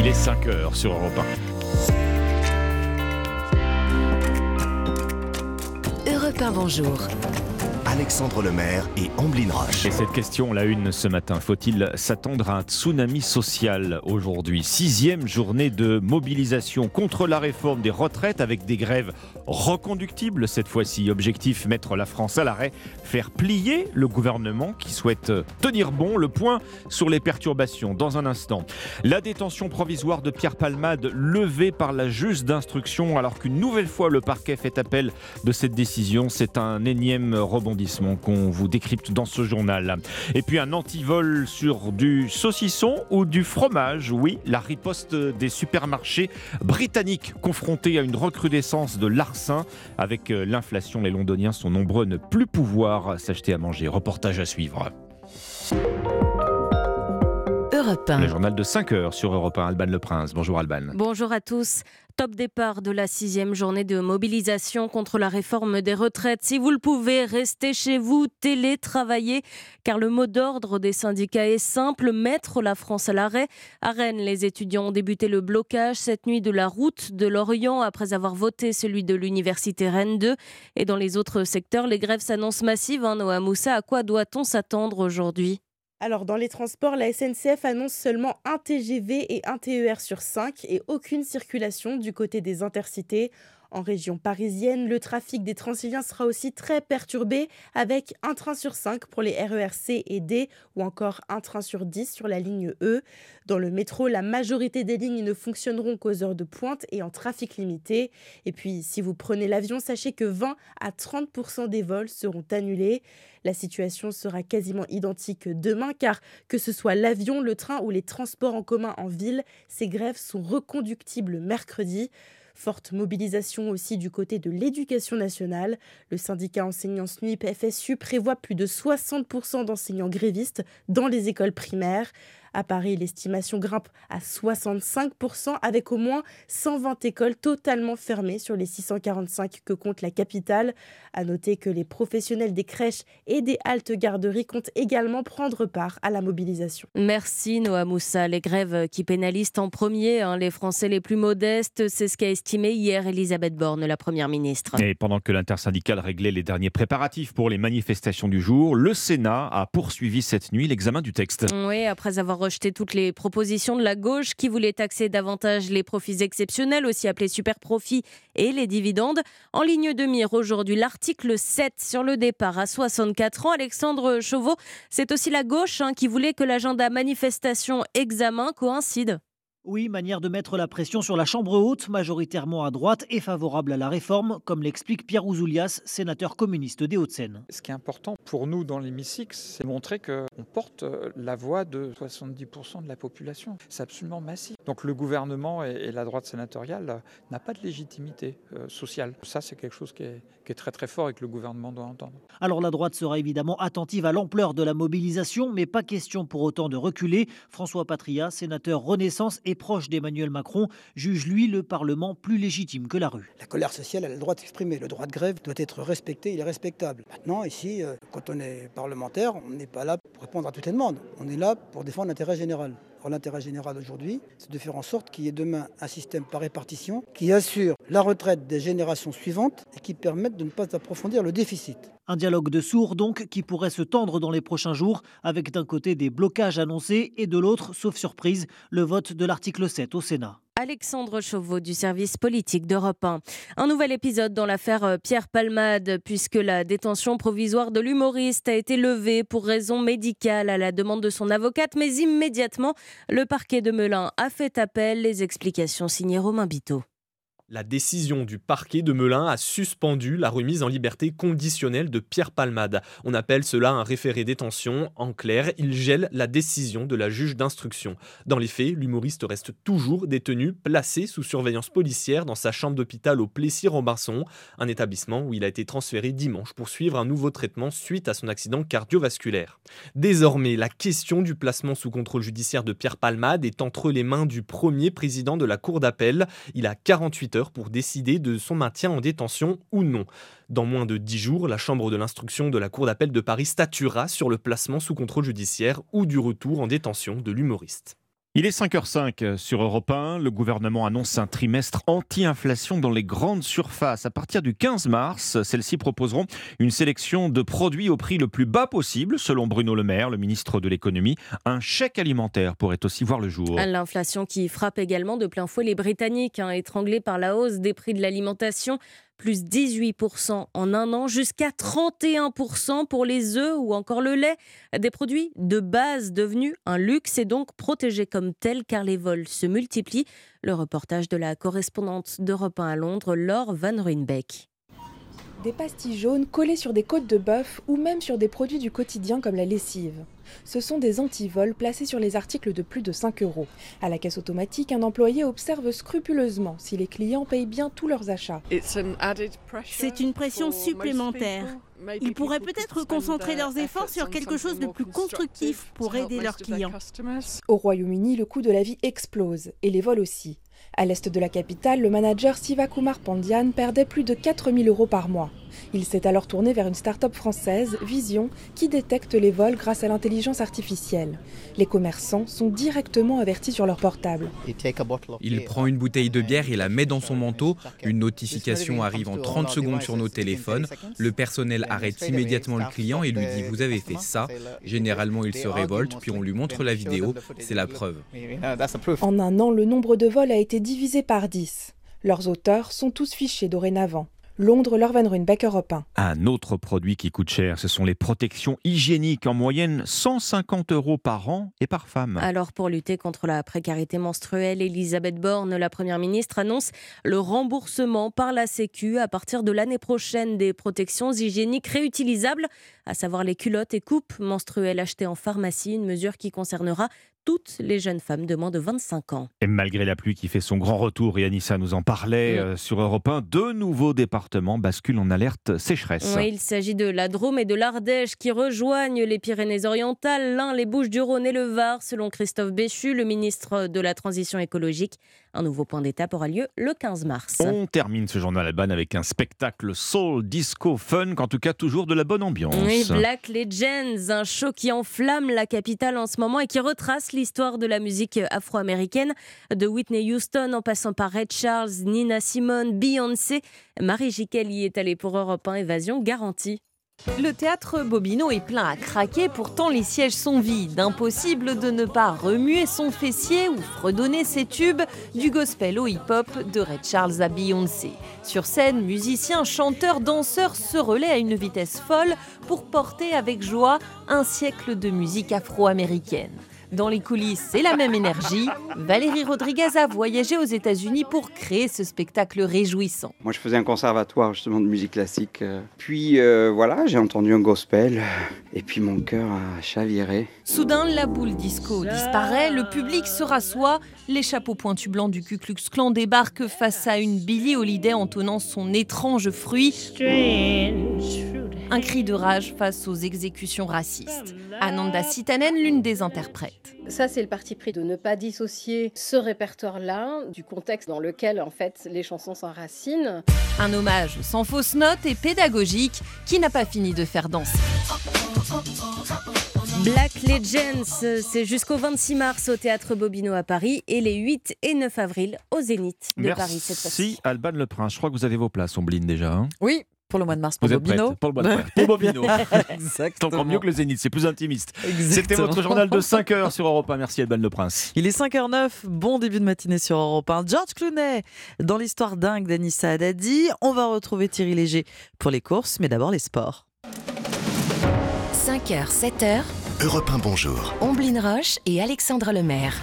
Il est 5 heures sur Europe 1. Europe 1, bonjour. Alexandre Lemaire et Amblin Roche. Et cette question, la une ce matin, faut-il s'attendre à un tsunami social aujourd'hui? Sixième journée de mobilisation contre la réforme des retraites avec des grèves reconductibles cette fois-ci. Objectif, mettre la France à l'arrêt, faire plier le gouvernement qui souhaite tenir bon. Le point sur les perturbations dans un instant. La détention provisoire de Pierre Palmade levée par la juge d'instruction alors qu'une nouvelle fois le parquet fait appel de cette décision. C'est un énième rebondissement qu'on vous décrypte dans ce journal. Et puis un antivol sur du saucisson ou du fromage. Oui, la riposte des supermarchés britanniques confrontés à une recrudescence de larcin. Avec euh, l'inflation, les Londoniens sont nombreux à ne plus pouvoir s'acheter à manger. Reportage à suivre. Le journal de 5 heures sur Europe 1, Alban Le Prince. Bonjour Alban. Bonjour à tous. Top départ de la sixième journée de mobilisation contre la réforme des retraites. Si vous le pouvez, restez chez vous, télétravaillez, car le mot d'ordre des syndicats est simple, mettre la France à l'arrêt. À Rennes, les étudiants ont débuté le blocage cette nuit de la route de Lorient après avoir voté celui de l'université Rennes 2. Et dans les autres secteurs, les grèves s'annoncent massives. Hein, Noah Moussa, à quoi doit-on s'attendre aujourd'hui? Alors, dans les transports, la SNCF annonce seulement un TGV et un TER sur 5 et aucune circulation du côté des intercités. En région parisienne, le trafic des Transiliens sera aussi très perturbé avec un train sur 5 pour les RER C et D ou encore un train sur 10 sur la ligne E. Dans le métro, la majorité des lignes ne fonctionneront qu'aux heures de pointe et en trafic limité. Et puis, si vous prenez l'avion, sachez que 20 à 30% des vols seront annulés. La situation sera quasiment identique demain car que ce soit l'avion, le train ou les transports en commun en ville, ces grèves sont reconductibles mercredi. Forte mobilisation aussi du côté de l'éducation nationale. Le syndicat enseignants SNUIP FSU prévoit plus de 60% d'enseignants grévistes dans les écoles primaires. À Paris, l'estimation grimpe à 65% avec au moins 120 écoles totalement fermées sur les 645 que compte la capitale. À noter que les professionnels des crèches et des haltes garderies comptent également prendre part à la mobilisation. Merci Noah Moussa. Les grèves qui pénalisent en premier hein, les Français les plus modestes, c'est ce qu'a estimé hier Elisabeth Borne, la Première ministre. Et pendant que l'intersyndicale réglait les derniers préparatifs pour les manifestations du jour, le Sénat a poursuivi cette nuit l'examen du texte. Oui, après avoir rejeté toutes les propositions de la gauche qui voulait taxer davantage les profits exceptionnels, aussi appelés super profits, et les dividendes. En ligne de mire aujourd'hui, l'article 7 sur le départ à 64 ans. Alexandre Chauveau, c'est aussi la gauche hein, qui voulait que l'agenda manifestation-examen coïncide. Oui, manière de mettre la pression sur la Chambre haute, majoritairement à droite et favorable à la réforme, comme l'explique Pierre Ouzoulias, sénateur communiste des Hauts-de-Seine. Ce qui est important pour nous dans l'hémicycle, c'est montrer qu'on porte la voix de 70% de la population. C'est absolument massif. Donc le gouvernement et la droite sénatoriale n'a pas de légitimité euh, sociale. Ça, c'est quelque chose qui est, qui est très très fort et que le gouvernement doit entendre. Alors la droite sera évidemment attentive à l'ampleur de la mobilisation, mais pas question pour autant de reculer. François Patria, sénateur Renaissance et proche d'Emmanuel Macron, juge lui le Parlement plus légitime que la rue. La colère sociale a le droit d'exprimer. Le droit de grève doit être respecté, il est respectable. Maintenant, ici, euh, quand on est parlementaire, on n'est pas là pour répondre à toutes les demandes. On est là pour défendre l'intérêt général l'intérêt général aujourd'hui, c'est de faire en sorte qu'il y ait demain un système par répartition qui assure la retraite des générations suivantes et qui permette de ne pas approfondir le déficit. Un dialogue de sourds donc qui pourrait se tendre dans les prochains jours avec d'un côté des blocages annoncés et de l'autre, sauf surprise, le vote de l'article 7 au Sénat. Alexandre Chauveau du service politique d'Europe 1. Un nouvel épisode dans l'affaire euh, Pierre Palmade, puisque la détention provisoire de l'humoriste a été levée pour raison médicale à la demande de son avocate, mais immédiatement, le parquet de Melun a fait appel. Les explications signées Romain Biteau. La décision du parquet de Melun a suspendu la remise en liberté conditionnelle de Pierre Palmade. On appelle cela un référé détention. En clair, il gèle la décision de la juge d'instruction. Dans les faits, l'humoriste reste toujours détenu, placé sous surveillance policière dans sa chambre d'hôpital au Plessis-Robinson, un établissement où il a été transféré dimanche pour suivre un nouveau traitement suite à son accident cardiovasculaire. Désormais, la question du placement sous contrôle judiciaire de Pierre Palmade est entre les mains du premier président de la Cour d'appel. Il a 48 heures pour décider de son maintien en détention ou non. Dans moins de 10 jours, la Chambre de l'instruction de la Cour d'appel de Paris statuera sur le placement sous contrôle judiciaire ou du retour en détention de l'humoriste. Il est 5h05 sur Europe 1. Le gouvernement annonce un trimestre anti-inflation dans les grandes surfaces. À partir du 15 mars, celles-ci proposeront une sélection de produits au prix le plus bas possible, selon Bruno Le Maire, le ministre de l'économie. Un chèque alimentaire pourrait aussi voir le jour. L'inflation qui frappe également de plein fouet les Britanniques, hein, étranglés par la hausse des prix de l'alimentation plus 18% en un an, jusqu'à 31% pour les œufs ou encore le lait. Des produits de base devenus un luxe et donc protégés comme tels car les vols se multiplient. Le reportage de la correspondante d'Europe 1 à Londres, Laure Van Ruynbeck. Des pastilles jaunes collées sur des côtes de bœuf ou même sur des produits du quotidien comme la lessive. Ce sont des antivols placés sur les articles de plus de 5 euros. À la caisse automatique, un employé observe scrupuleusement si les clients payent bien tous leurs achats. C'est une pression supplémentaire. Ils pourraient peut-être concentrer leurs efforts sur quelque chose de plus constructif pour aider leurs clients. Au Royaume-Uni, le coût de la vie explose et les vols aussi. À l'est de la capitale, le manager Sivakumar Pandian perdait plus de 4000 euros par mois. Il s'est alors tourné vers une start-up française, Vision, qui détecte les vols grâce à l'intelligence artificielle. Les commerçants sont directement avertis sur leur portable. Il prend une bouteille de bière et la met dans son manteau. Une notification arrive en 30 secondes sur nos téléphones. Le personnel arrête immédiatement le client et lui dit Vous avez fait ça. Généralement, il se révolte, puis on lui montre la vidéo. C'est la preuve. En un an, le nombre de vols a été divisé par 10. Leurs auteurs sont tous fichés dorénavant. Londres, Laure Van Europe 1. Un autre produit qui coûte cher, ce sont les protections hygiéniques, en moyenne 150 euros par an et par femme. Alors pour lutter contre la précarité menstruelle, Elisabeth Borne, la Première ministre, annonce le remboursement par la Sécu à partir de l'année prochaine des protections hygiéniques réutilisables, à savoir les culottes et coupes menstruelles achetées en pharmacie, une mesure qui concernera toutes les jeunes femmes de moins de 25 ans. Et malgré la pluie qui fait son grand retour, et Anissa nous en parlait euh, sur Europe 1, deux nouveaux départements basculent en alerte sécheresse. Oui, il s'agit de la Drôme et de l'Ardèche qui rejoignent les Pyrénées-Orientales, l'un les Bouches-du-Rhône et le Var, selon Christophe Béchu, le ministre de la Transition écologique. Un nouveau point d'étape aura lieu le 15 mars. On termine ce journal Alban avec un spectacle soul, disco, fun, en tout cas toujours de la bonne ambiance. Oui, Black Legends, un show qui enflamme la capitale en ce moment et qui retrace l'histoire de la musique afro-américaine, de Whitney Houston en passant par Red Charles, Nina Simone, Beyoncé. Marie Jiquel y est allée pour Europe 1 Évasion garantie. Le théâtre Bobino est plein à craquer, pourtant les sièges sont vides. Impossible de ne pas remuer son fessier ou fredonner ses tubes du gospel au hip-hop de Red Charles à Beyoncé. Sur scène, musiciens, chanteurs, danseurs se relaient à une vitesse folle pour porter avec joie un siècle de musique afro-américaine. Dans les coulisses, c'est la même énergie. Valérie Rodriguez a voyagé aux États-Unis pour créer ce spectacle réjouissant. Moi, je faisais un conservatoire justement de musique classique. Puis euh, voilà, j'ai entendu un gospel et puis mon cœur a chaviré. Soudain, la boule disco disparaît, le public se rassoit, les chapeaux pointus blancs du Ku Klux Klan débarquent face à une Billie Holiday entonnant son étrange fruit. Un cri de rage face aux exécutions racistes. Ananda Sitanen, l'une des interprètes. Ça, c'est le parti pris de ne pas dissocier ce répertoire-là du contexte dans lequel, en fait, les chansons s'enracinent. Un hommage sans fausse note et pédagogique qui n'a pas fini de faire danser. Black Legends, c'est jusqu'au 26 mars au Théâtre Bobino à Paris et les 8 et 9 avril au Zénith de Paris cette fois-ci. Merci Alban Le Prince. Je crois que vous avez vos places, Ombline déjà. Hein? Oui, pour le mois de mars, pour Vous Bobino. pour le mois de mars. Pour Bobino. C'est encore mieux que le Zénith, c'est plus intimiste. C'était votre journal de 5 heures sur Europe 1. Merci Alban Le Prince. Il est 5h09, bon début de matinée sur Europe 1. George Clooney, dans l'histoire dingue d'Anissa Haddadi, on va retrouver Thierry Léger pour les courses, mais d'abord les sports. 5h, 7h. Europe 1, bonjour. Omblin Roche et Alexandre Lemaire.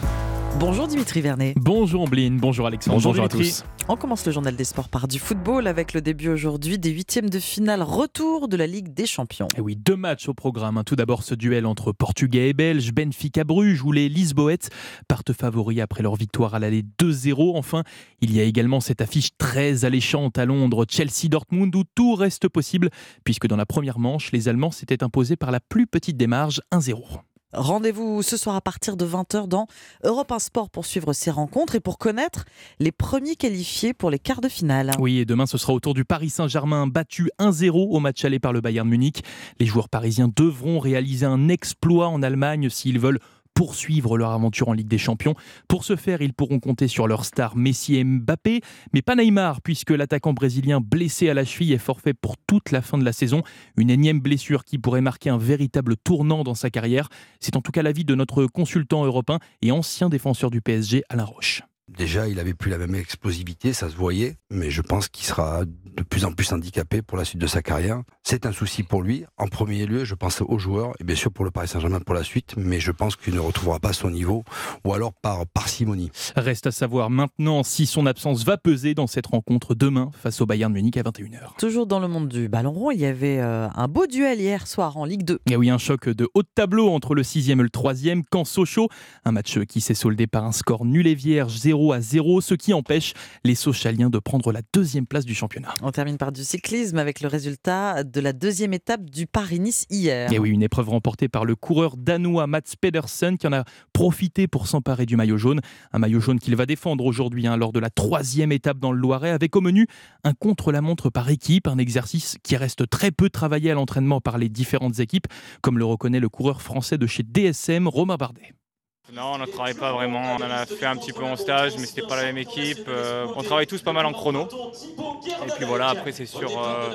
Bonjour Dimitri Vernet. Bonjour Ombline, bonjour Alexandre, bonjour, Bonjour à Dimitri. tous. On commence le journal des sports par du football avec le début aujourd'hui des huitièmes de finale retour de la Ligue des Champions. Et oui, deux matchs au programme. hein. Tout d'abord ce duel entre Portugais et Belges, Benfica Bruges où les Lisboètes partent favoris après leur victoire à l'aller 2-0. Enfin, il y a également cette affiche très alléchante à Londres, Chelsea-Dortmund où tout reste possible puisque dans la première manche, les Allemands s'étaient imposés par la plus petite des marges, 1-0. Rendez-vous ce soir à partir de 20h dans Europe 1 Sport pour suivre ces rencontres et pour connaître les premiers qualifiés pour les quarts de finale. Oui, et demain, ce sera au tour du Paris Saint-Germain, battu 1-0 au match aller par le Bayern Munich. Les joueurs parisiens devront réaliser un exploit en Allemagne s'ils veulent poursuivre leur aventure en Ligue des Champions. Pour ce faire, ils pourront compter sur leur star Messi et Mbappé, mais pas Neymar, puisque l'attaquant brésilien blessé à la cheville est forfait pour toute la fin de la saison. Une énième blessure qui pourrait marquer un véritable tournant dans sa carrière. C'est en tout cas l'avis de notre consultant européen et ancien défenseur du PSG, Alain Roche. Déjà, il avait plus la même explosivité, ça se voyait, mais je pense qu'il sera de plus en plus handicapé pour la suite de sa carrière. C'est un souci pour lui. En premier lieu, je pense aux joueurs et bien sûr pour le Paris Saint-Germain pour la suite, mais je pense qu'il ne retrouvera pas son niveau ou alors par parcimonie. Reste à savoir maintenant si son absence va peser dans cette rencontre demain face au Bayern Munich à 21h. Toujours dans le monde du ballon rond, il y avait euh, un beau duel hier soir en Ligue 2. Et oui, un choc de haut de tableau entre le 6e et le 3e, quand Sochaux. Un match qui s'est soldé par un score nul et vierge, 0 à 0, ce qui empêche les Sochaliens de prendre la deuxième place du championnat. On termine par du cyclisme avec le résultat de la deuxième étape du Paris-Nice hier. Et oui, une épreuve remportée par le coureur danois Mats Pedersen qui en a profité pour s'emparer du maillot jaune. Un maillot jaune qu'il va défendre aujourd'hui hein, lors de la troisième étape dans le Loiret avec au menu un contre-la-montre par équipe, un exercice qui reste très peu travaillé à l'entraînement par les différentes équipes, comme le reconnaît le coureur français de chez DSM, Romain Bardet. Non, on ne travaille pas vraiment. On en a fait un petit peu en stage, mais c'était pas la même équipe. Euh, on travaille tous pas mal en chrono. Et puis voilà, après c'est sur, euh,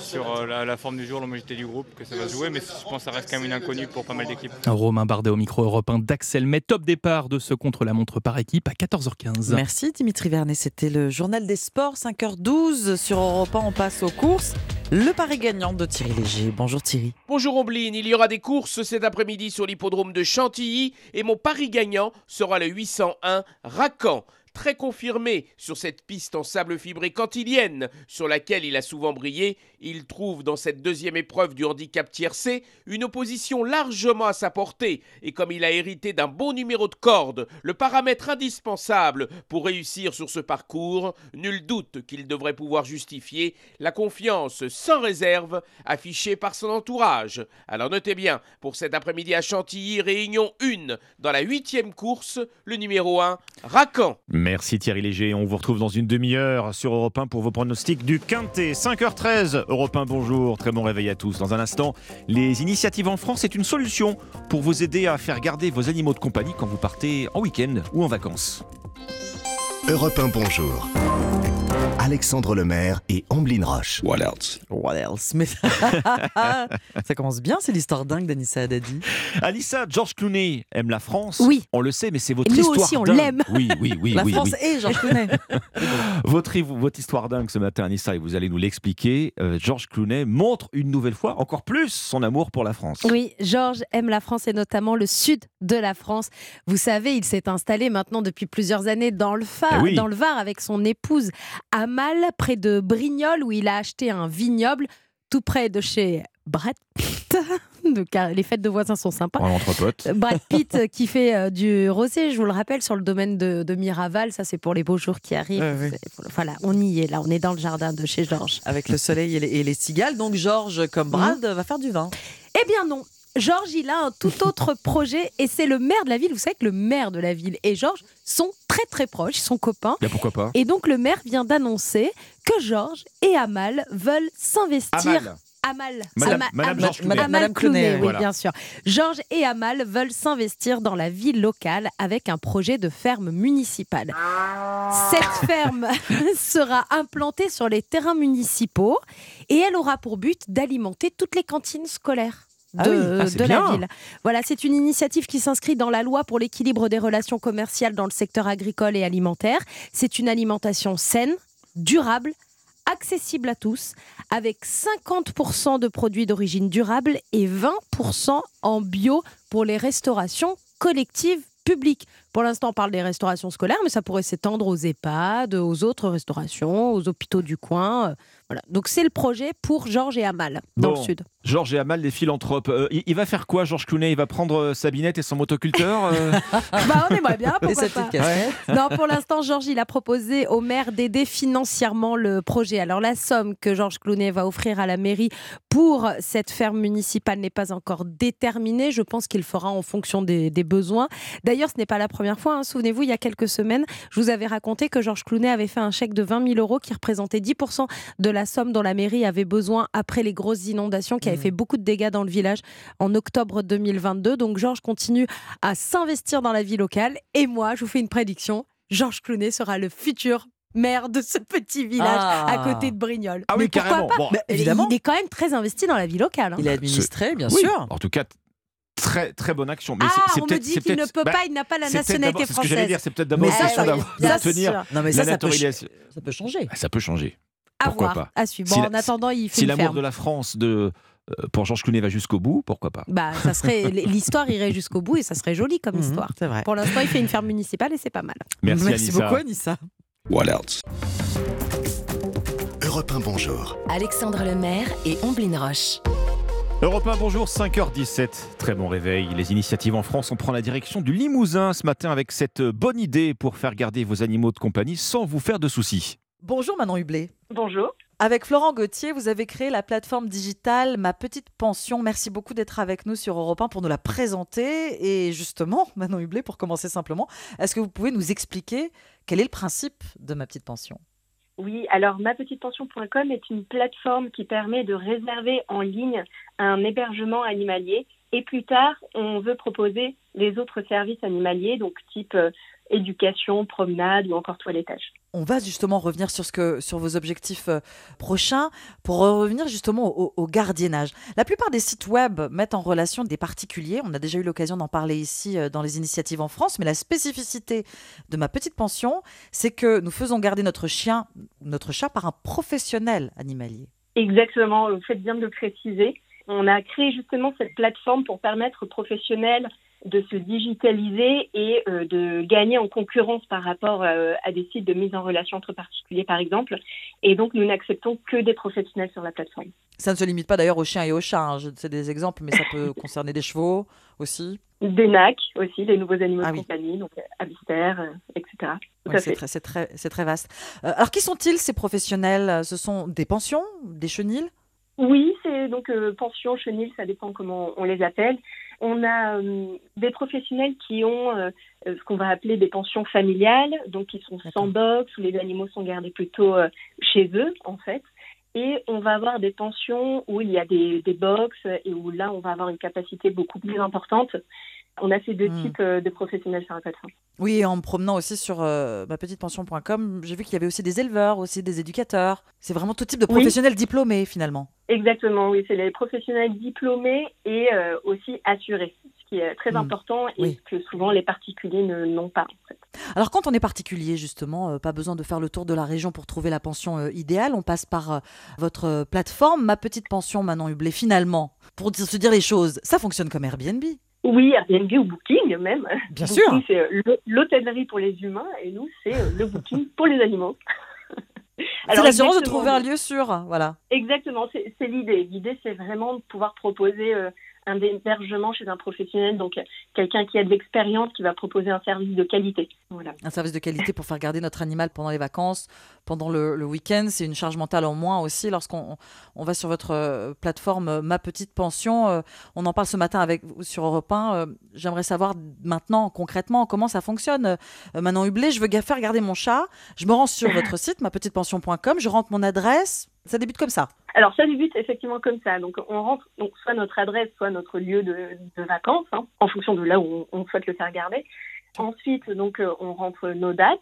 sur euh, la, forme du jour, l'homogénéité du groupe que ça va se jouer, mais je pense que ça reste quand même une inconnue pour pas mal d'équipes. Romain Bardet au micro européen d'Axel Met, top départ de ce contre-la-montre par équipe à 14h15. Merci Dimitri Vernet, c'était le journal des sports, 5h12 sur Europe 1, on passe aux courses. Le pari gagnant de Thierry Léger. Bonjour Thierry. Bonjour Ombline, il y aura des courses cet après-midi sur l'hippodrome de Chantilly et mon pari gagnant sera le 801 Racan très confirmé sur cette piste en sable fibré cantilienne sur laquelle il a souvent brillé, il trouve dans cette deuxième épreuve du handicap tiercé une opposition largement à sa portée et comme il a hérité d'un bon numéro de corde, le paramètre indispensable pour réussir sur ce parcours, nul doute qu'il devrait pouvoir justifier la confiance sans réserve affichée par son entourage. Alors notez bien, pour cet après-midi à Chantilly, réunion 1 dans la huitième course, le numéro 1, Racan. Merci Thierry Léger. On vous retrouve dans une demi-heure sur Europe 1 pour vos pronostics du Quintet. 5h13, Europe 1, bonjour. Très bon réveil à tous. Dans un instant, les initiatives en France est une solution pour vous aider à faire garder vos animaux de compagnie quand vous partez en week-end ou en vacances. Europe 1, bonjour. Alexandre Lemaire et Amblin Roche. What else? What else? Mais ça commence bien, c'est l'histoire dingue d'Anissa Haddadi. Anissa, George Clooney aime la France. Oui. On le sait, mais c'est votre et nous histoire aussi, on dingue. l'aime. Oui, oui, oui. La oui, France oui. et George Clooney. Votre, votre histoire dingue ce matin, Anissa, et vous allez nous l'expliquer. Euh, George Clooney montre une nouvelle fois encore plus son amour pour la France. Oui, Georges aime la France et notamment le sud de la France. Vous savez, il s'est installé maintenant depuis plusieurs années dans le, Var, Eh oui. dans le Var avec son épouse Près de Brignoles, où il a acheté un vignoble tout près de chez Brad Pitt. De- car les fêtes de voisins sont sympas. Entrepote. Brad Pitt euh, qui fait euh, du rosé, je vous le rappelle, sur le domaine de, de Miraval. Ça, c'est pour les beaux jours qui arrivent. Ouais, ouais. C'est- Voilà, on y est là, on est dans le jardin de chez Georges. Avec le soleil et les, et les cigales. Donc Georges, comme Brad, va faire du vin. Eh bien non. Georges, il a un tout autre projet et c'est le maire de la ville. Vous savez que le maire de la ville et Georges sont très très proches, ils sont copains. Pourquoi pas Et donc le maire vient d'annoncer que Georges et Amal veulent s'investir. Amal. Amal. Madame- Ama- Madame Am- Georges Madame Clooney, oui, voilà. bien sûr. Georges et Amal veulent s'investir dans la vie locale avec un projet de ferme municipale. Cette ferme sera implantée sur les terrains municipaux et elle aura pour but d'alimenter toutes les cantines scolaires. De, Ah oui. Ah, de la ville. Voilà, c'est une initiative qui s'inscrit dans la loi pour l'équilibre des relations commerciales dans le secteur agricole et alimentaire. C'est une alimentation saine, durable, accessible à tous, avec 50% de produits d'origine durable et 20% en bio pour les restaurations collectives publiques. Pour l'instant, on parle des restaurations scolaires, mais ça pourrait s'étendre aux EHPAD, aux autres restaurations, aux hôpitaux du coin. euh, Voilà. Donc c'est le projet pour Georges et Amal, dans Bon. le sud. Georges et Amal, les philanthropes. Euh, il, il va faire quoi, Georges Clooney Il va prendre euh, sa binette et son motoculteur euh? Bah, on aimerait bien, pourquoi pas. petite casquette. Non, pour l'instant, Georges, il a proposé au maire d'aider financièrement le projet. Alors, la somme que Georges Clooney va offrir à la mairie pour cette ferme municipale n'est pas encore déterminée. Je pense qu'il fera en fonction des, des besoins. D'ailleurs, ce n'est pas la première première fois. Hein. Souvenez-vous, il y a quelques semaines, je vous avais raconté que Georges Clounet avait fait un chèque de 20 000 euros qui représentait 10% de la somme dont la mairie avait besoin après les grosses inondations qui avaient mmh. fait beaucoup de dégâts dans le village en octobre 2022. Donc Georges continue à s'investir dans la vie locale. Et moi, je vous fais une prédiction. Georges Clounet sera le futur maire de ce petit village à ah. côté de Brignoles. Ah oui, carrément. évidemment. Il est quand même très investi dans la vie locale. Hein. Il est administré, bien sûr. En tout cas, très très bonne action. Mais ah, on me dit qu'il ne peut bah, pas, il n'a pas la nationalité française. Ce que j'allais dire, c'est peut-être d'abord une question d'obtenir non, mais ça, ça peut, ça peut changer. Ah, ça peut changer. Pourquoi voir, pas? À suivre. Bon, en attendant, il fait Si l'amour de la France de euh, pour Georges Clooney va jusqu'au bout, pourquoi pas? Bah, ça serait l'histoire irait jusqu'au bout et ça serait joli comme mhm, histoire. C'est vrai. Pour l'instant, il fait une ferme municipale et c'est pas mal. Merci, Merci beaucoup Anissa. What else? Europe 1, bonjour. Alexandre Lemaire et Omblin Roche. Europe 1, bonjour, 5h17. Très bon réveil. Les initiatives en France, on prend la direction du Limousin ce matin avec cette bonne idée pour faire garder vos animaux de compagnie sans vous faire de soucis. Bonjour Manon Hublé. Bonjour. Avec Florent Gauthier, vous avez créé la plateforme digitale Ma Petite Pension. Merci beaucoup d'être avec nous sur Europe 1 pour nous la présenter. Et justement, Manon Hublé, pour commencer simplement, est-ce que vous pouvez nous expliquer quel est le principe de Ma Petite Pension? Oui, alors mapetitepension.com est une plateforme qui permet de réserver en ligne un hébergement animalier. Et plus tard, on veut proposer les autres services animaliers, donc type euh, éducation, promenade ou encore toilettage. On va justement revenir sur, ce que, sur vos objectifs euh, prochains pour revenir justement au, gardiennage. La plupart des sites web mettent en relation des particuliers. On a déjà eu l'occasion d'en parler ici euh, dans les initiatives en France, mais la spécificité de ma petite pension, c'est que nous faisons garder notre chien, notre chat par un professionnel animalier. Exactement, vous faites bien de le préciser. On a créé justement cette plateforme pour permettre aux professionnels de se digitaliser et euh, de gagner en concurrence par rapport euh, à des sites de mise en relation entre particuliers, par exemple. Et donc, nous n'acceptons que des professionnels sur la plateforme. Ça ne se limite pas d'ailleurs aux chiens et aux chats. Hein. C'est des exemples, mais ça peut concerner des chevaux aussi. Des NAC aussi, des nouveaux animaux ah de compagnie, donc hamsters, euh, etc. c'est très, très, très, vaste. alors, qui sont-ils ces professionnels? Ce sont des pensions, des chenilles oui, c'est donc pensions, chenilles, ça dépend comment on les appelle. On a euh, des professionnels qui ont euh, euh, ce qu'on va appeler des pensions familiales, donc qui sont sans box, où les animaux sont gardés plutôt chez eux, en fait. Et on va avoir des pensions où il y a des, des box et où là, on va avoir une capacité beaucoup plus importante. On a ces deux hmm. types de professionnels sur la plateforme. Oui, en me promenant aussi sur ma petite pension.com, j'ai vu qu'il y avait aussi des éleveurs, aussi des éducateurs. C'est vraiment tout type de professionnels diplômés finalement. Exactement, oui, c'est les professionnels diplômés et euh, aussi assurés, ce qui est très hmm. important et que souvent les particuliers n'ont pas. Alors quand on est particulier, justement, euh, pas besoin de faire le tour de la région pour trouver la pension euh, idéale, on passe par votre plateforme, ma petite pension Manon Hublé. Finalement, pour se dire les choses, ça fonctionne comme Airbnb. Oui, Airbnb ou Booking même. Bien sûr. C'est l'hôtellerie pour les humains et nous, c'est le Booking pour les animaux. C'est l'assurance de trouver un lieu sûr, voilà. Exactement, c'est l'idée. L'idée, c'est vraiment de pouvoir proposer euh, un hébergement chez un professionnel, donc quelqu'un qui a de l'expérience, qui va proposer un service de qualité. Voilà. Un service de qualité pour faire garder notre animal pendant les vacances, pendant le, week-end. C'est une charge mentale en moins aussi lorsqu'on on va sur votre euh, plateforme euh, Ma Petite Pension. Euh, on en parle ce matin avec vous sur Europe 1. J'aimerais savoir maintenant concrètement comment ça fonctionne. Manon Hublé, je veux faire garder mon chat. Je me rends sur votre site, mapetitepension.com. Je rentre mon adresse. Ça débute comme ça. Alors ça débute effectivement comme ça. Donc on rentre donc soit notre adresse, soit notre lieu de, vacances, hein, en fonction de là où on, souhaite le faire garder. Ensuite donc euh, on rentre nos dates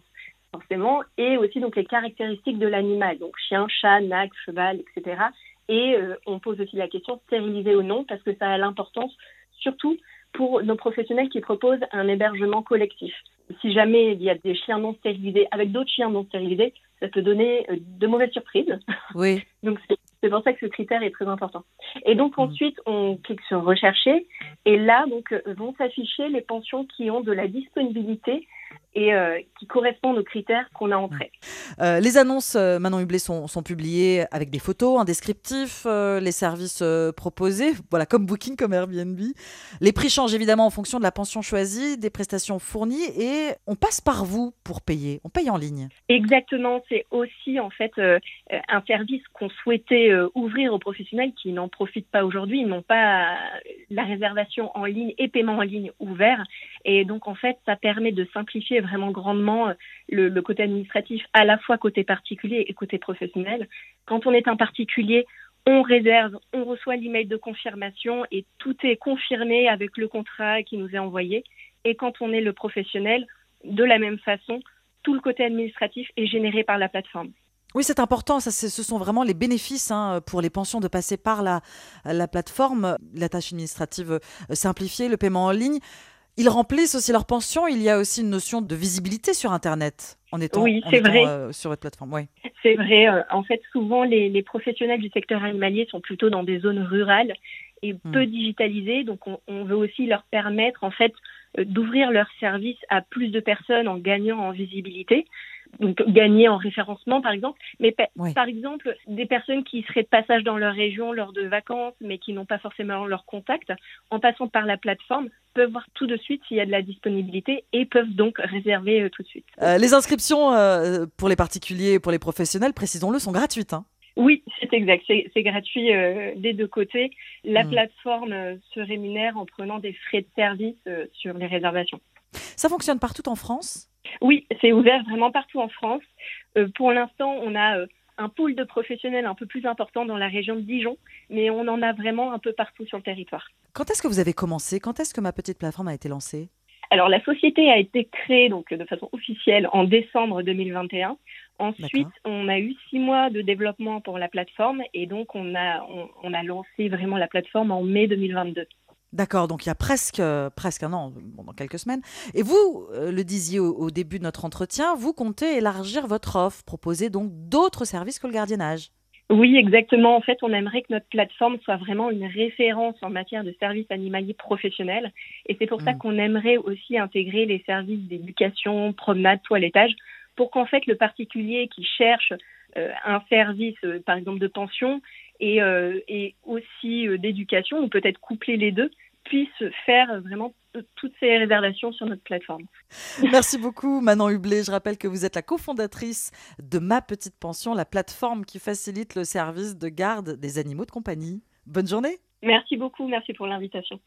forcément et aussi donc les caractéristiques de l'animal, donc chien, chat, nag, cheval, etc. Et euh, on pose aussi la question stérilisé ou non parce que ça a l'importance surtout pour nos professionnels qui proposent un hébergement collectif. Si jamais il y a des chiens non stérilisés avec d'autres chiens non stérilisés, ça peut donner euh, de mauvaises surprises. Oui. donc c'est pour ça que ce critère est très important. Et donc mm. ensuite, on clique sur rechercher et là donc euh, vont s'afficher les pensions qui ont de la disponibilité et euh, qui correspondent aux critères qu'on a entrés. Euh, les annonces, euh, Manon Hublé, sont, sont, publiées avec des photos, un descriptif, les services proposés, voilà, comme Booking, comme Airbnb. Les prix changent évidemment en fonction de la pension choisie, des prestations fournies, et on passe par vous pour payer. On paye en ligne. Exactement, c'est aussi en fait un service qu'on souhaitait ouvrir aux professionnels qui n'en profitent pas aujourd'hui. Ils n'ont pas la réservation en ligne et paiement en ligne ouvert. Et donc en fait, ça permet de simplifier vraiment grandement euh, le, côté administratif, à la fois côté particulier et côté professionnel. Quand on est un particulier, on réserve, on reçoit l'email de confirmation et tout est confirmé avec le contrat qui nous est envoyé. Et quand on est le professionnel, de la même façon, tout le côté administratif est généré par la plateforme. Oui, c'est important. Ça, ce sont vraiment les bénéfices hein, pour les pensions de passer par la, la plateforme, la tâche administrative euh, simplifiée, le paiement en ligne. Ils remplissent aussi leur pension. Il y a aussi une notion de visibilité sur Internet en étant, oui, c'est vrai. Euh, sur votre plateforme. Oui. C'est vrai. Euh, en fait, souvent, les, professionnels du secteur animalier sont plutôt dans des zones rurales et hmm. peu digitalisées. Donc, on, veut aussi leur permettre, en fait, d'ouvrir leur service à plus de personnes en gagnant en visibilité donc gagner en référencement par exemple, mais par exemple des personnes qui seraient de passage dans leur région lors de vacances mais qui n'ont pas forcément leur contact, en passant par la plateforme, peuvent voir tout de suite s'il y a de la disponibilité et peuvent donc réserver euh, tout de suite. Euh, les inscriptions euh, pour les particuliers et pour les professionnels, précisons-le, sont gratuites. Hein oui, c'est exact. C'est gratuit des deux côtés. La hmm. plateforme se rémunère en prenant des frais de service sur les réservations. Ça fonctionne partout en France? Oui, c'est ouvert vraiment partout en France. Euh, pour l'instant, on a euh, un pool de professionnels un peu plus important dans la région de Dijon, mais on en a vraiment un peu partout sur le territoire. Quand est-ce que vous avez commencé? Quand est-ce que ma petite plateforme a été lancée? Alors la société a été créée donc de façon officielle en décembre 2021. Ensuite, on a eu six mois de développement pour la plateforme et donc on a on a lancé vraiment la plateforme en mai 2022. D'accord, donc il y a presque, presque un an, dans quelques semaines. Et vous, euh, le disiez au, début de notre entretien, vous comptez élargir votre offre, proposer donc d'autres services que le gardiennage. Oui, exactement. En fait, on aimerait que notre plateforme soit vraiment une référence en matière de services animaliers professionnels. Et c'est pour ça mmh. qu'on aimerait aussi intégrer les services d'éducation, promenade, toilettage, pour qu'en fait le particulier qui cherche euh, un service, euh, par exemple de pension, et, et aussi d'éducation, ou peut-être coupler les deux, puisse faire vraiment toutes ces réservations sur notre plateforme. Merci beaucoup Manon Hublé. Je rappelle que vous êtes la cofondatrice de Ma Petite Pension, la plateforme qui facilite le service de garde des animaux de compagnie. Bonne journée. Merci beaucoup, merci pour l'invitation.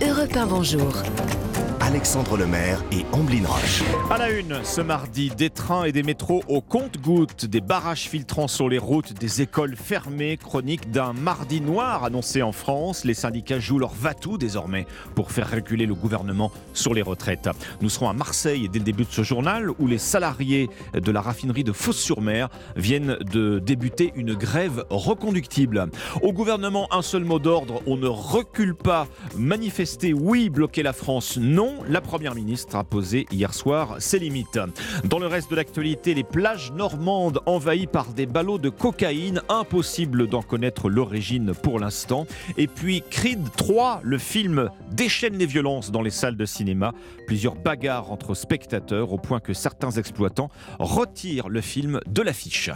Europe bonjour. Alexandre Lemaire et Amblin Roche. À la une, ce mardi, des trains et des métros au compte-gouttes, des barrages filtrants sur les routes, des écoles fermées, chronique d'un mardi noir annoncé en France. Les syndicats jouent leur va-tout désormais pour faire reculer le gouvernement sur les retraites. Nous serons à Marseille dès le début de ce journal où les salariés de la raffinerie de Fos-sur-Mer viennent de débuter une grève reconductible. Au gouvernement, un seul mot d'ordre, on ne recule pas. Manifester, oui, bloquer la France, non la Première ministre a posé hier soir ses limites. Dans le reste de l'actualité, les plages normandes envahies par des ballots de cocaïne, impossible d'en connaître l'origine pour l'instant. Et puis Creed 3, le film déchaîne les violences dans les salles de cinéma. Plusieurs bagarres entre spectateurs au point que certains exploitants retirent le film de l'affiche.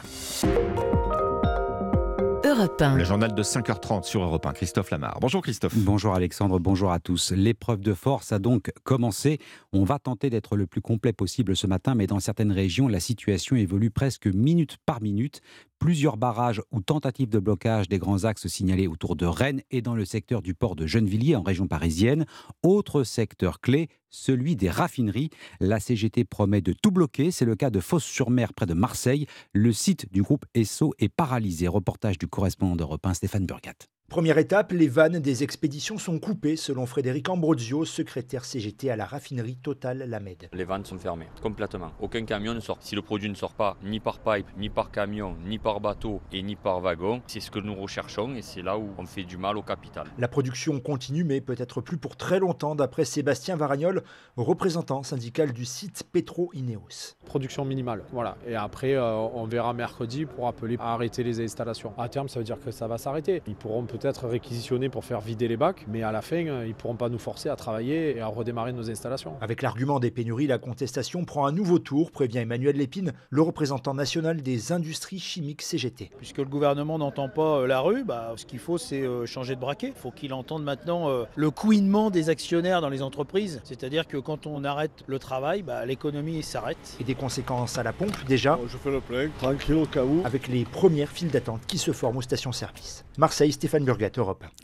Le journal de 5h30 sur Europe 1. Christophe Lamar. Bonjour Christophe. Bonjour Alexandre, bonjour à tous. L'épreuve de force a donc commencé. On va tenter d'être le plus complet possible ce matin, mais dans certaines régions, la situation évolue presque minute par minute. Plusieurs barrages ou tentatives de blocage des grands axes signalés autour de Rennes et dans le secteur du port de Gennevilliers en région parisienne. Autre secteur clé, celui des raffineries. La CGT promet de tout bloquer. C'est le cas de Fos-sur-Mer près de Marseille. Le site du groupe Esso est paralysé. Reportage du correspondant d'Europe 1, Stéphane Burgat. Première étape, les vannes des expéditions sont coupées, selon Frédéric Ambrozio, secrétaire CGT à la raffinerie Total Lamed. Les vannes sont fermées, complètement. Aucun camion ne sort. Si le produit ne sort pas, ni par pipe, ni par camion, ni par bateau et ni par wagon, c'est ce que nous recherchons et c'est là où on fait du mal au capital. La production continue, mais peut-être plus pour très longtemps, d'après Sébastien Varagnol, représentant syndical du site Petro Ineos. Production minimale, voilà. Et après, euh, on verra mercredi pour appeler à arrêter les installations. À terme, ça veut dire que ça va s'arrêter. Ils pourront peut-être réquisitionnés pour faire vider les bacs, mais à la fin, ils ne pourront pas nous forcer à travailler et à redémarrer nos installations. Avec l'argument des pénuries, la contestation prend un nouveau tour, prévient Emmanuel Lépine, le représentant national des industries chimiques CGT. Puisque le gouvernement n'entend pas la rue, bah, ce qu'il faut c'est changer de braquet. Il faut qu'il entende maintenant le couinement des actionnaires dans les entreprises. C'est-à-dire que quand on arrête le travail, bah, l'économie s'arrête. Et des conséquences à la pompe déjà Je fais le plein, tranquille au cas où. Avec les premières files d'attente qui se forment aux stations-service. Marseille, Stéphane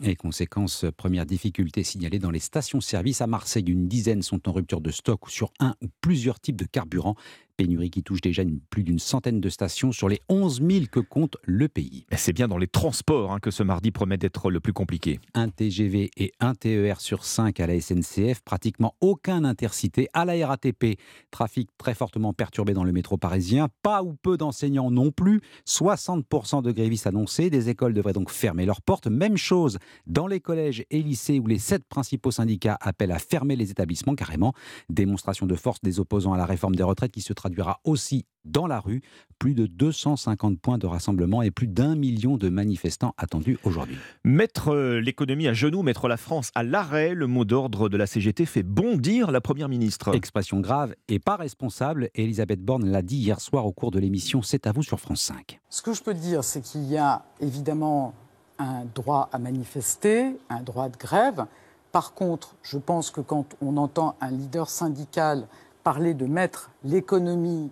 Et conséquence, première difficulté signalée dans les stations-service à Marseille. Une dizaine sont en rupture de stock sur un ou plusieurs types de carburant. Pénurie qui touche déjà plus d'une centaine de stations sur les 11 000 que compte le pays. C'est bien dans les transports hein, que ce mardi promet d'être le plus compliqué. Un TGV et un TER sur 5 à la SNCF, pratiquement aucun intercité à la RATP. Trafic très fortement perturbé dans le métro parisien, pas ou peu d'enseignants non plus. 60% de grévistes annoncés, des écoles devraient donc fermer leurs portes. Même chose dans les collèges et lycées où les sept principaux syndicats appellent à fermer les établissements carrément. Démonstration de force des opposants à la réforme des retraites qui se traduira aussi dans la rue. Plus de 250 points de rassemblement et plus d'un million de manifestants attendus aujourd'hui. Mettre euh, l'économie à genoux, mettre la France à l'arrêt, le mot d'ordre de la CGT fait bondir la Première ministre. Expression grave et pas responsable, Elisabeth Borne l'a dit hier soir au cours de l'émission C'est à vous sur France 5. Ce que je peux dire, c'est qu'il y a évidemment un droit à manifester, un droit de grève. Par contre, je pense que quand on entend un leader syndical parler de mettre l'économie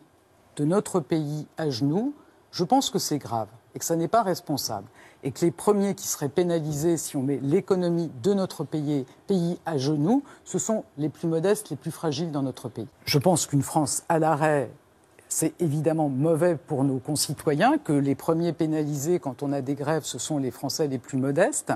de notre pays à genoux, je pense que c'est grave et que ça n'est pas responsable. Et que les premiers qui seraient pénalisés si on met l'économie de notre pays, pays à genoux, ce sont les plus modestes, les plus fragiles dans notre pays. Je pense qu'une France à l'arrêt, c'est évidemment mauvais pour nos concitoyens, que les premiers pénalisés quand on a des grèves, ce sont les Français les plus modestes.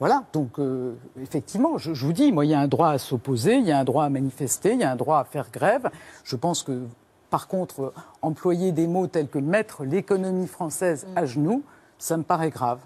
Voilà, donc euh, effectivement, je, vous dis, moi, il y a un droit à s'opposer, il y a un droit à manifester, il y a un droit à faire grève. Je pense que, par contre, employer des mots tels que mettre l'économie française à genoux, ça me paraît grave.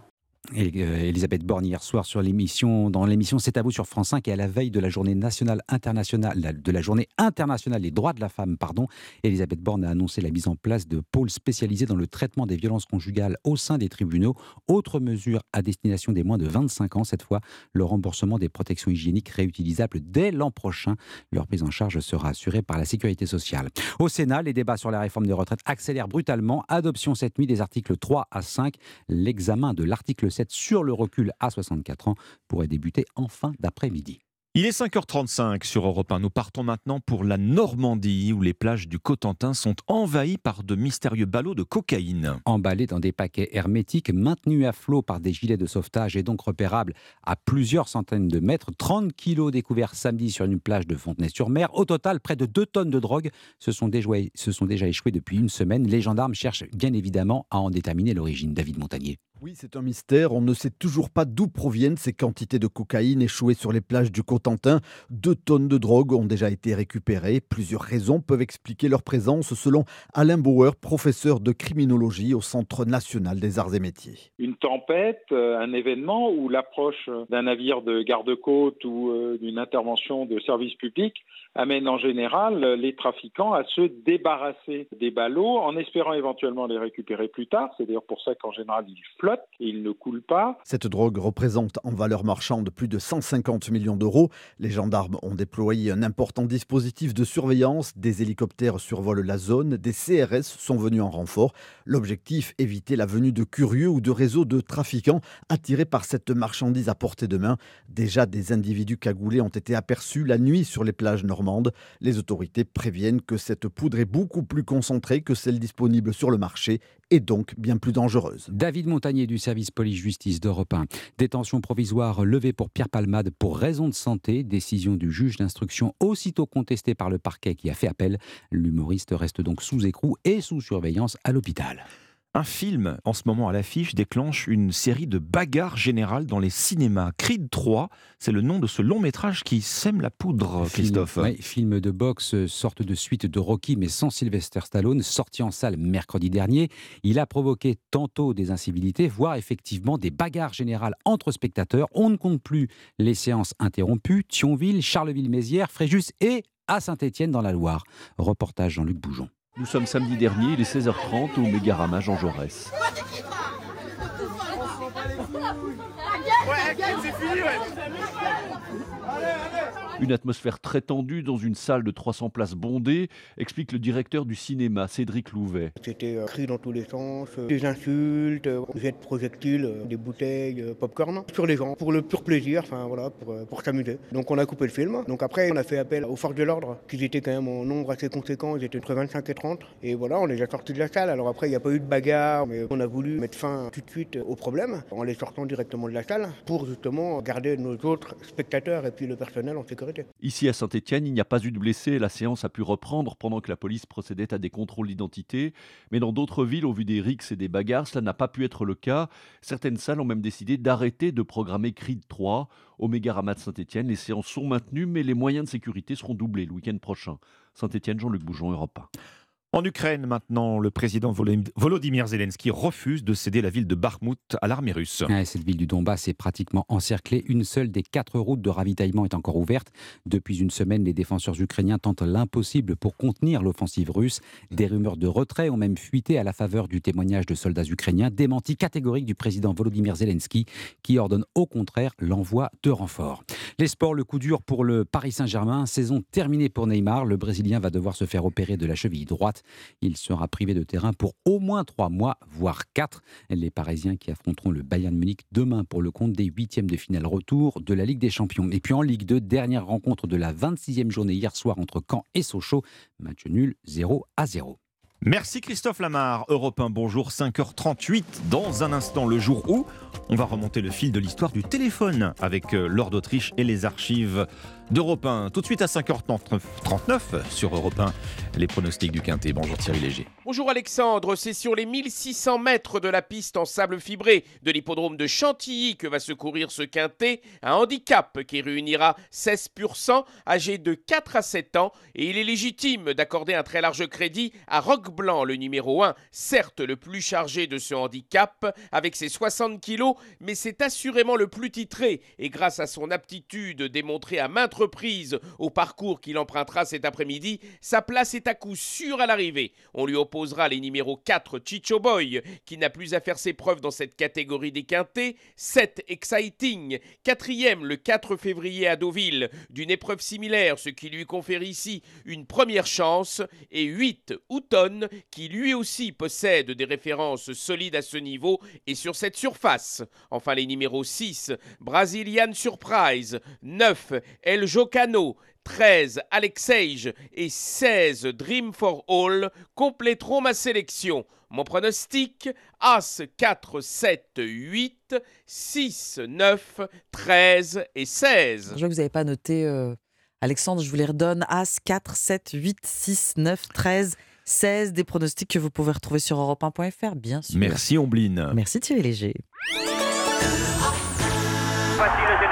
Euh, Elisabeth Borne hier soir sur l'émission, dans l'émission C'est à vous sur France 5 et à la veille de la journée nationale internationale, de la journée internationale des droits de la femme, pardon, Elisabeth Borne a annoncé la mise en place de pôles spécialisés dans le traitement des violences conjugales au sein des tribunaux. Autre mesure à destination des moins de 25 ans, cette fois, le remboursement des protections hygiéniques réutilisables dès l'an prochain. Leur prise en charge sera assurée par la sécurité sociale. Au Sénat, les débats sur la réforme des retraites accélèrent brutalement. Adoption cette nuit des articles 3 à 5. L'examen de l'article sur le recul à 64 ans pourrait débuter en fin d'après-midi. Il est 5h35 sur Europe 1. Nous partons maintenant pour la Normandie où les plages du Cotentin sont envahies par de mystérieux ballots de cocaïne. Emballés dans des paquets hermétiques, maintenus à flot par des gilets de sauvetage et donc repérables à plusieurs centaines de mètres, 30 kilos découverts samedi sur une plage de Fontenay-sur-Mer. Au total, près de 2 tonnes de drogue se sont, déjà, se sont déjà échouées depuis une semaine. Les gendarmes cherchent bien évidemment à en déterminer l'origine. David Montagnier. Oui, c'est un mystère. On ne sait toujours pas d'où proviennent ces quantités de cocaïne échouées sur les plages du Cotentin. Deux tonnes de drogue ont déjà été récupérées. Plusieurs raisons peuvent expliquer leur présence, selon Alain Bauer, professeur de criminologie au Centre national des arts et métiers. Une tempête, euh, un événement ou l'approche d'un navire de garde-côte ou euh, d'une intervention de service public amène en général les trafiquants à se débarrasser des ballots en espérant éventuellement les récupérer plus tard. C'est d'ailleurs pour ça qu'en général ils flottent ils ne coulent pas. Cette drogue représente en valeur marchande plus de 150 millions d'euros. Les gendarmes ont déployé un important dispositif de surveillance. Des hélicoptères survolent la zone, des CRS sont venus en renfort. L'objectif, éviter la venue de curieux ou de réseaux de trafiquants attirés par cette marchandise à portée de main. Déjà, des individus cagoulés ont été aperçus la nuit sur les plages normandes les autorités préviennent que cette poudre est beaucoup plus concentrée que celle disponible sur le marché et donc bien plus dangereuse. David Montagnier du service police-justice d'Europe 1. Détention provisoire levée pour Pierre Palmade pour raison de santé. Décision du juge d'instruction aussitôt contestée par le parquet qui a fait appel. L'humoriste reste donc sous écrou et sous surveillance à l'hôpital. Un film, en ce moment à l'affiche, déclenche une série de bagarres générales dans les cinémas. Creed 3, c'est le nom de ce long métrage qui sème la poudre, Christophe. Film, film de boxe, sorte de suite de Rocky, mais sans Sylvester Stallone, sorti en salle mercredi dernier. Il a provoqué tantôt des incivilités, voire effectivement des bagarres générales entre spectateurs. On ne compte plus les séances interrompues. Thionville, Charleville-Mézières, Fréjus et à Saint-Étienne dans la Loire. Reportage Jean-Luc Boujon. Nous sommes samedi dernier, il est 16h30 au Mégarama Jean Jaurès. Une atmosphère très tendue dans une salle de 300 places bondées, explique le directeur du cinéma, Cédric Louvet. C'était euh, cri dans tous les sens, euh, des insultes, euh, jets de projectiles, des bouteilles, popcorn sur les gens, pour le pur plaisir, enfin voilà, pour, pour s'amuser. Donc on a coupé le film. Donc après, on a fait appel aux forces de l'ordre, qui étaient quand même en nombre assez conséquent, ils étaient entre 25 et 30. Et voilà, on les a sortis de la salle. Alors après, il n'y a pas eu de bagarre, mais on a voulu mettre fin tout de suite au problème, en les sortant directement de la salle, pour justement garder nos autres spectateurs et puis le personnel en sécurité. Ici à Saint-Étienne, il n'y a pas eu de blessés. La séance a pu reprendre pendant que la police procédait à des contrôles d'identité. Mais dans d'autres villes, au vu des rixes et des bagarres, cela n'a pas pu être le cas. Certaines salles ont même décidé d'arrêter de programmer Creed 3. Au Mégarama de Saint-Étienne, les séances sont maintenues, mais les moyens de sécurité seront doublés le week-end prochain. Saint-Étienne, Jean-Luc Bougeon, Europe 1. En Ukraine, maintenant, le président Volodym- Volodymyr Zelensky refuse de céder la ville de Bakhmut à l'armée russe. Ouais, cette ville du Donbass est pratiquement encerclée. Une seule des quatre routes de ravitaillement est encore ouverte. Depuis une semaine, les défenseurs ukrainiens tentent l'impossible pour contenir l'offensive russe. Des rumeurs de retrait ont même fuité à la faveur du témoignage de soldats ukrainiens, démenti catégorique du président Volodymyr Zelensky, qui ordonne au contraire l'envoi de renforts. Les sports, le coup dur pour le Paris Saint-Germain. Saison terminée pour Neymar. Le Brésilien va devoir se faire opérer de la cheville droite. Il sera privé de terrain pour au moins trois mois, voire quatre. Les Parisiens qui affronteront le Bayern Munich demain pour le compte des huitièmes de finale retour de la Ligue des Champions. Et puis en Ligue 2, dernière rencontre de la 26e journée hier soir entre Caen et Sochaux. Match nul 0 à 0. Merci Christophe Lamar, Europe 1, bonjour, 5h38. Dans un instant, le jour où on va remonter le fil de l'histoire du téléphone avec euh, l'Ordre d'Autriche et les archives d'Europe 1. Tout de suite à 5h39 sur Europe 1, les pronostics du Quintet. Bonjour Thierry Léger. Bonjour Alexandre, c'est sur les 1600 mètres de la piste en sable fibré de l'hippodrome de Chantilly que va se courir ce quintet, un handicap qui réunira 16 pur sang âgés de 4 à 7 ans et il est légitime d'accorder un très large crédit à Roc Blanc, le numéro 1, certes le plus chargé de ce handicap avec ses 60 kilos, mais c'est assurément le plus titré et grâce à son aptitude démontrée à maintes reprises au parcours qu'il empruntera cet après-midi, sa place est à coup sûr à l'arrivée. On lui opposera les numéros 4 Chicho Boy, qui n'a plus à faire ses preuves dans cette catégorie des quintés, 7 Exciting, quatrième le 4 février à Deauville, d'une épreuve similaire, ce qui lui confère ici une première chance, et 8 Houghton, qui lui aussi possède des références solides à ce niveau et sur cette surface. Enfin les numéros 6 Brazilian Surprise, 9 El Jocano, 13 Alexeige et 16 Dream for All compléteront ma sélection. Mon pronostic As 4, 7, 8, 6, 9, 13 et 16. Je vois que vous n'avez pas noté, euh, Alexandre, je vous les redonne. As 4, 7, 8, 6, 9, 13, 16. Des pronostics que vous pouvez retrouver sur europe1.fr, bien sûr. Merci Ombline. Merci Thierry Léger. Voici le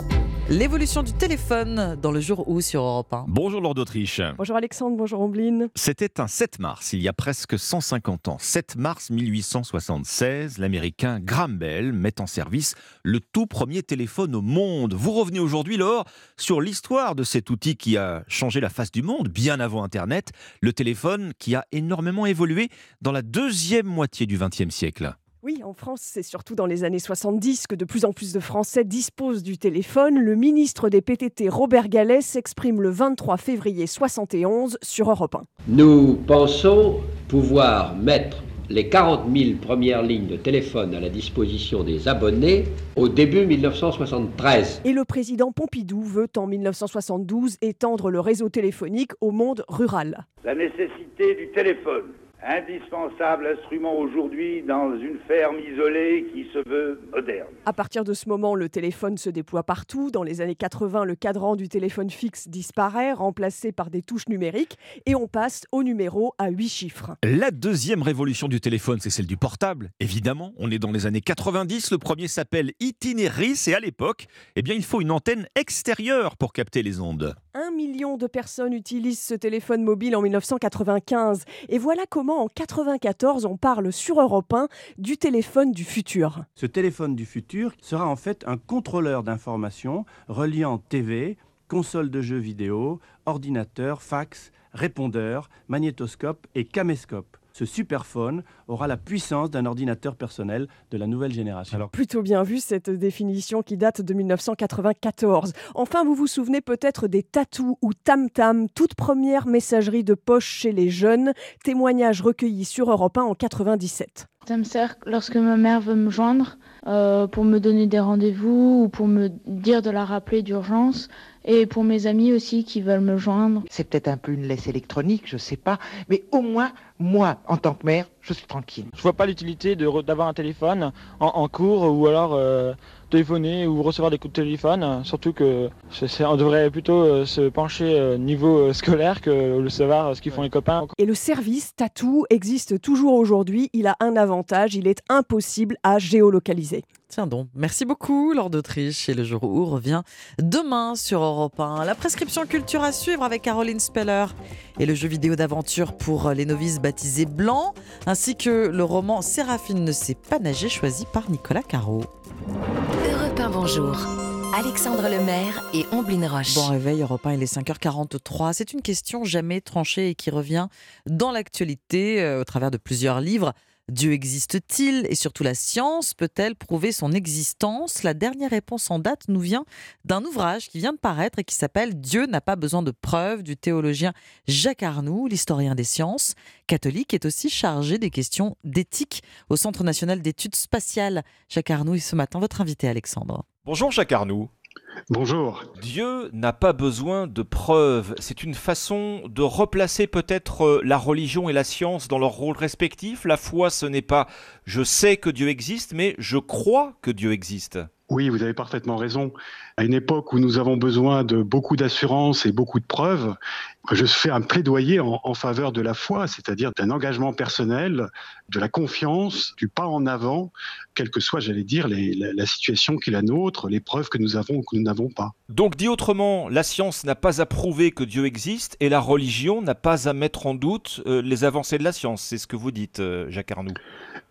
L'évolution du téléphone dans le jour où sur Europe 1. Bonjour Lord d'Autriche. Bonjour Alexandre, bonjour Ombline. C'était un 7 mars, il y a presque 150 ans. 7 mars 1876, l'américain Graham Bell met en service le tout premier téléphone au monde. Vous revenez aujourd'hui, Laure, sur l'histoire de cet outil qui a changé la face du monde, bien avant Internet, le téléphone qui a énormément évolué dans la deuxième moitié du XXe siècle. Oui, en France, c'est surtout dans les années 70 que de plus en plus de Français disposent du téléphone. Le ministre des PTT, Robert Gallet, s'exprime le 23 février 71 sur Europe 1. Nous pensons pouvoir mettre les 40 000 premières lignes de téléphone à la disposition des abonnés au début 1973. Et le président Pompidou veut en 1972 étendre le réseau téléphonique au monde rural. La nécessité du téléphone, indispensable instrument aujourd'hui dans une ferme isolée qui se veut moderne. À partir de ce moment, le téléphone se déploie partout. Dans les années 80, le cadran du téléphone fixe disparaît, remplacé par des touches numériques, et on passe au numéro à 8 chiffres. La deuxième révolution du téléphone, c'est celle du portable. Évidemment, on est dans les années 90. Le premier s'appelle Itineris et à l'époque, eh bien, il faut une antenne extérieure pour capter les ondes. Un million de personnes utilisent ce téléphone mobile en 1995. Et voilà comment en 94 on parle sur Europe 1 du téléphone du futur. Ce téléphone du futur sera en fait un contrôleur d'informations reliant TV, console de jeux vidéo, ordinateur, fax, répondeur, magnétoscope et caméscope. Ce superphone aura la puissance d'un ordinateur personnel de la nouvelle génération. Alors, plutôt bien vu cette définition qui date de 1994. Enfin, vous vous souvenez peut-être des tatous ou tam-tam, toute première messagerie de poche chez les jeunes, témoignage recueilli sur Europe 1 en 97. Ça me sert lorsque ma mère veut me joindre euh, pour me donner des rendez-vous ou pour me dire de la rappeler d'urgence et pour mes amis aussi qui veulent me joindre. C'est peut-être un peu une laisse électronique, je sais pas, mais au moins, moi, en tant que mère, je suis tranquille. Je vois pas l'utilité d'avoir un téléphone en, cours ou alors euh, téléphoner ou recevoir des coups de téléphone, surtout que on devrait plutôt euh, se pencher euh, niveau scolaire que le savoir ce qu'ils font les copains. Et le service Tatou existe toujours aujourd'hui, il a un avantage, il est impossible à géolocaliser. Tiens donc, merci beaucoup Lord d'Autriche et le jour où revient demain sur Europe 1. La prescription culture à suivre avec Caroline Speller et le jeu vidéo d'aventure pour les novices baptisés Blanc, ainsi que le roman Séraphine ne sait pas nager choisi par Nicolas Caro. Europe 1, bonjour. Alexandre Lemaire et Omblin Roche. Bon réveil, Europe 1, il est 5h43. C'est une question jamais tranchée et qui revient dans l'actualité euh, au travers de plusieurs livres. Dieu existe-t-il? Et surtout, la science peut-elle prouver son existence? La dernière réponse en date nous vient d'un ouvrage qui vient de paraître et qui s'appelle Dieu n'a pas besoin de preuves du théologien Jacques Arnoux, l'historien des sciences. Catholique est aussi chargé des questions d'éthique au Centre national d'études spatiales. Jacques Arnoux est ce matin votre invité, Alexandre. Bonjour Jacques Arnoux. Bonjour. Dieu n'a pas besoin de preuves. C'est une façon de replacer peut-être euh, la religion et la science dans leur rôle respectif. La foi, ce n'est pas je sais que Dieu existe, mais je crois que Dieu existe. Oui, vous avez parfaitement raison. À une époque où nous avons besoin de beaucoup d'assurance et beaucoup de preuves, je fais un plaidoyer en, faveur de la foi, c'est-à-dire d'un engagement personnel, de la confiance, du pas en avant, quelle que soit, j'allais dire, la, situation qui est la nôtre, les preuves que nous avons ou que nous n'avons pas. Donc, dit autrement, la science n'a pas à prouver que Dieu existe et la religion n'a pas à mettre en doute euh, les avancées de la science. C'est ce que vous dites, euh, Jacques Arnoux.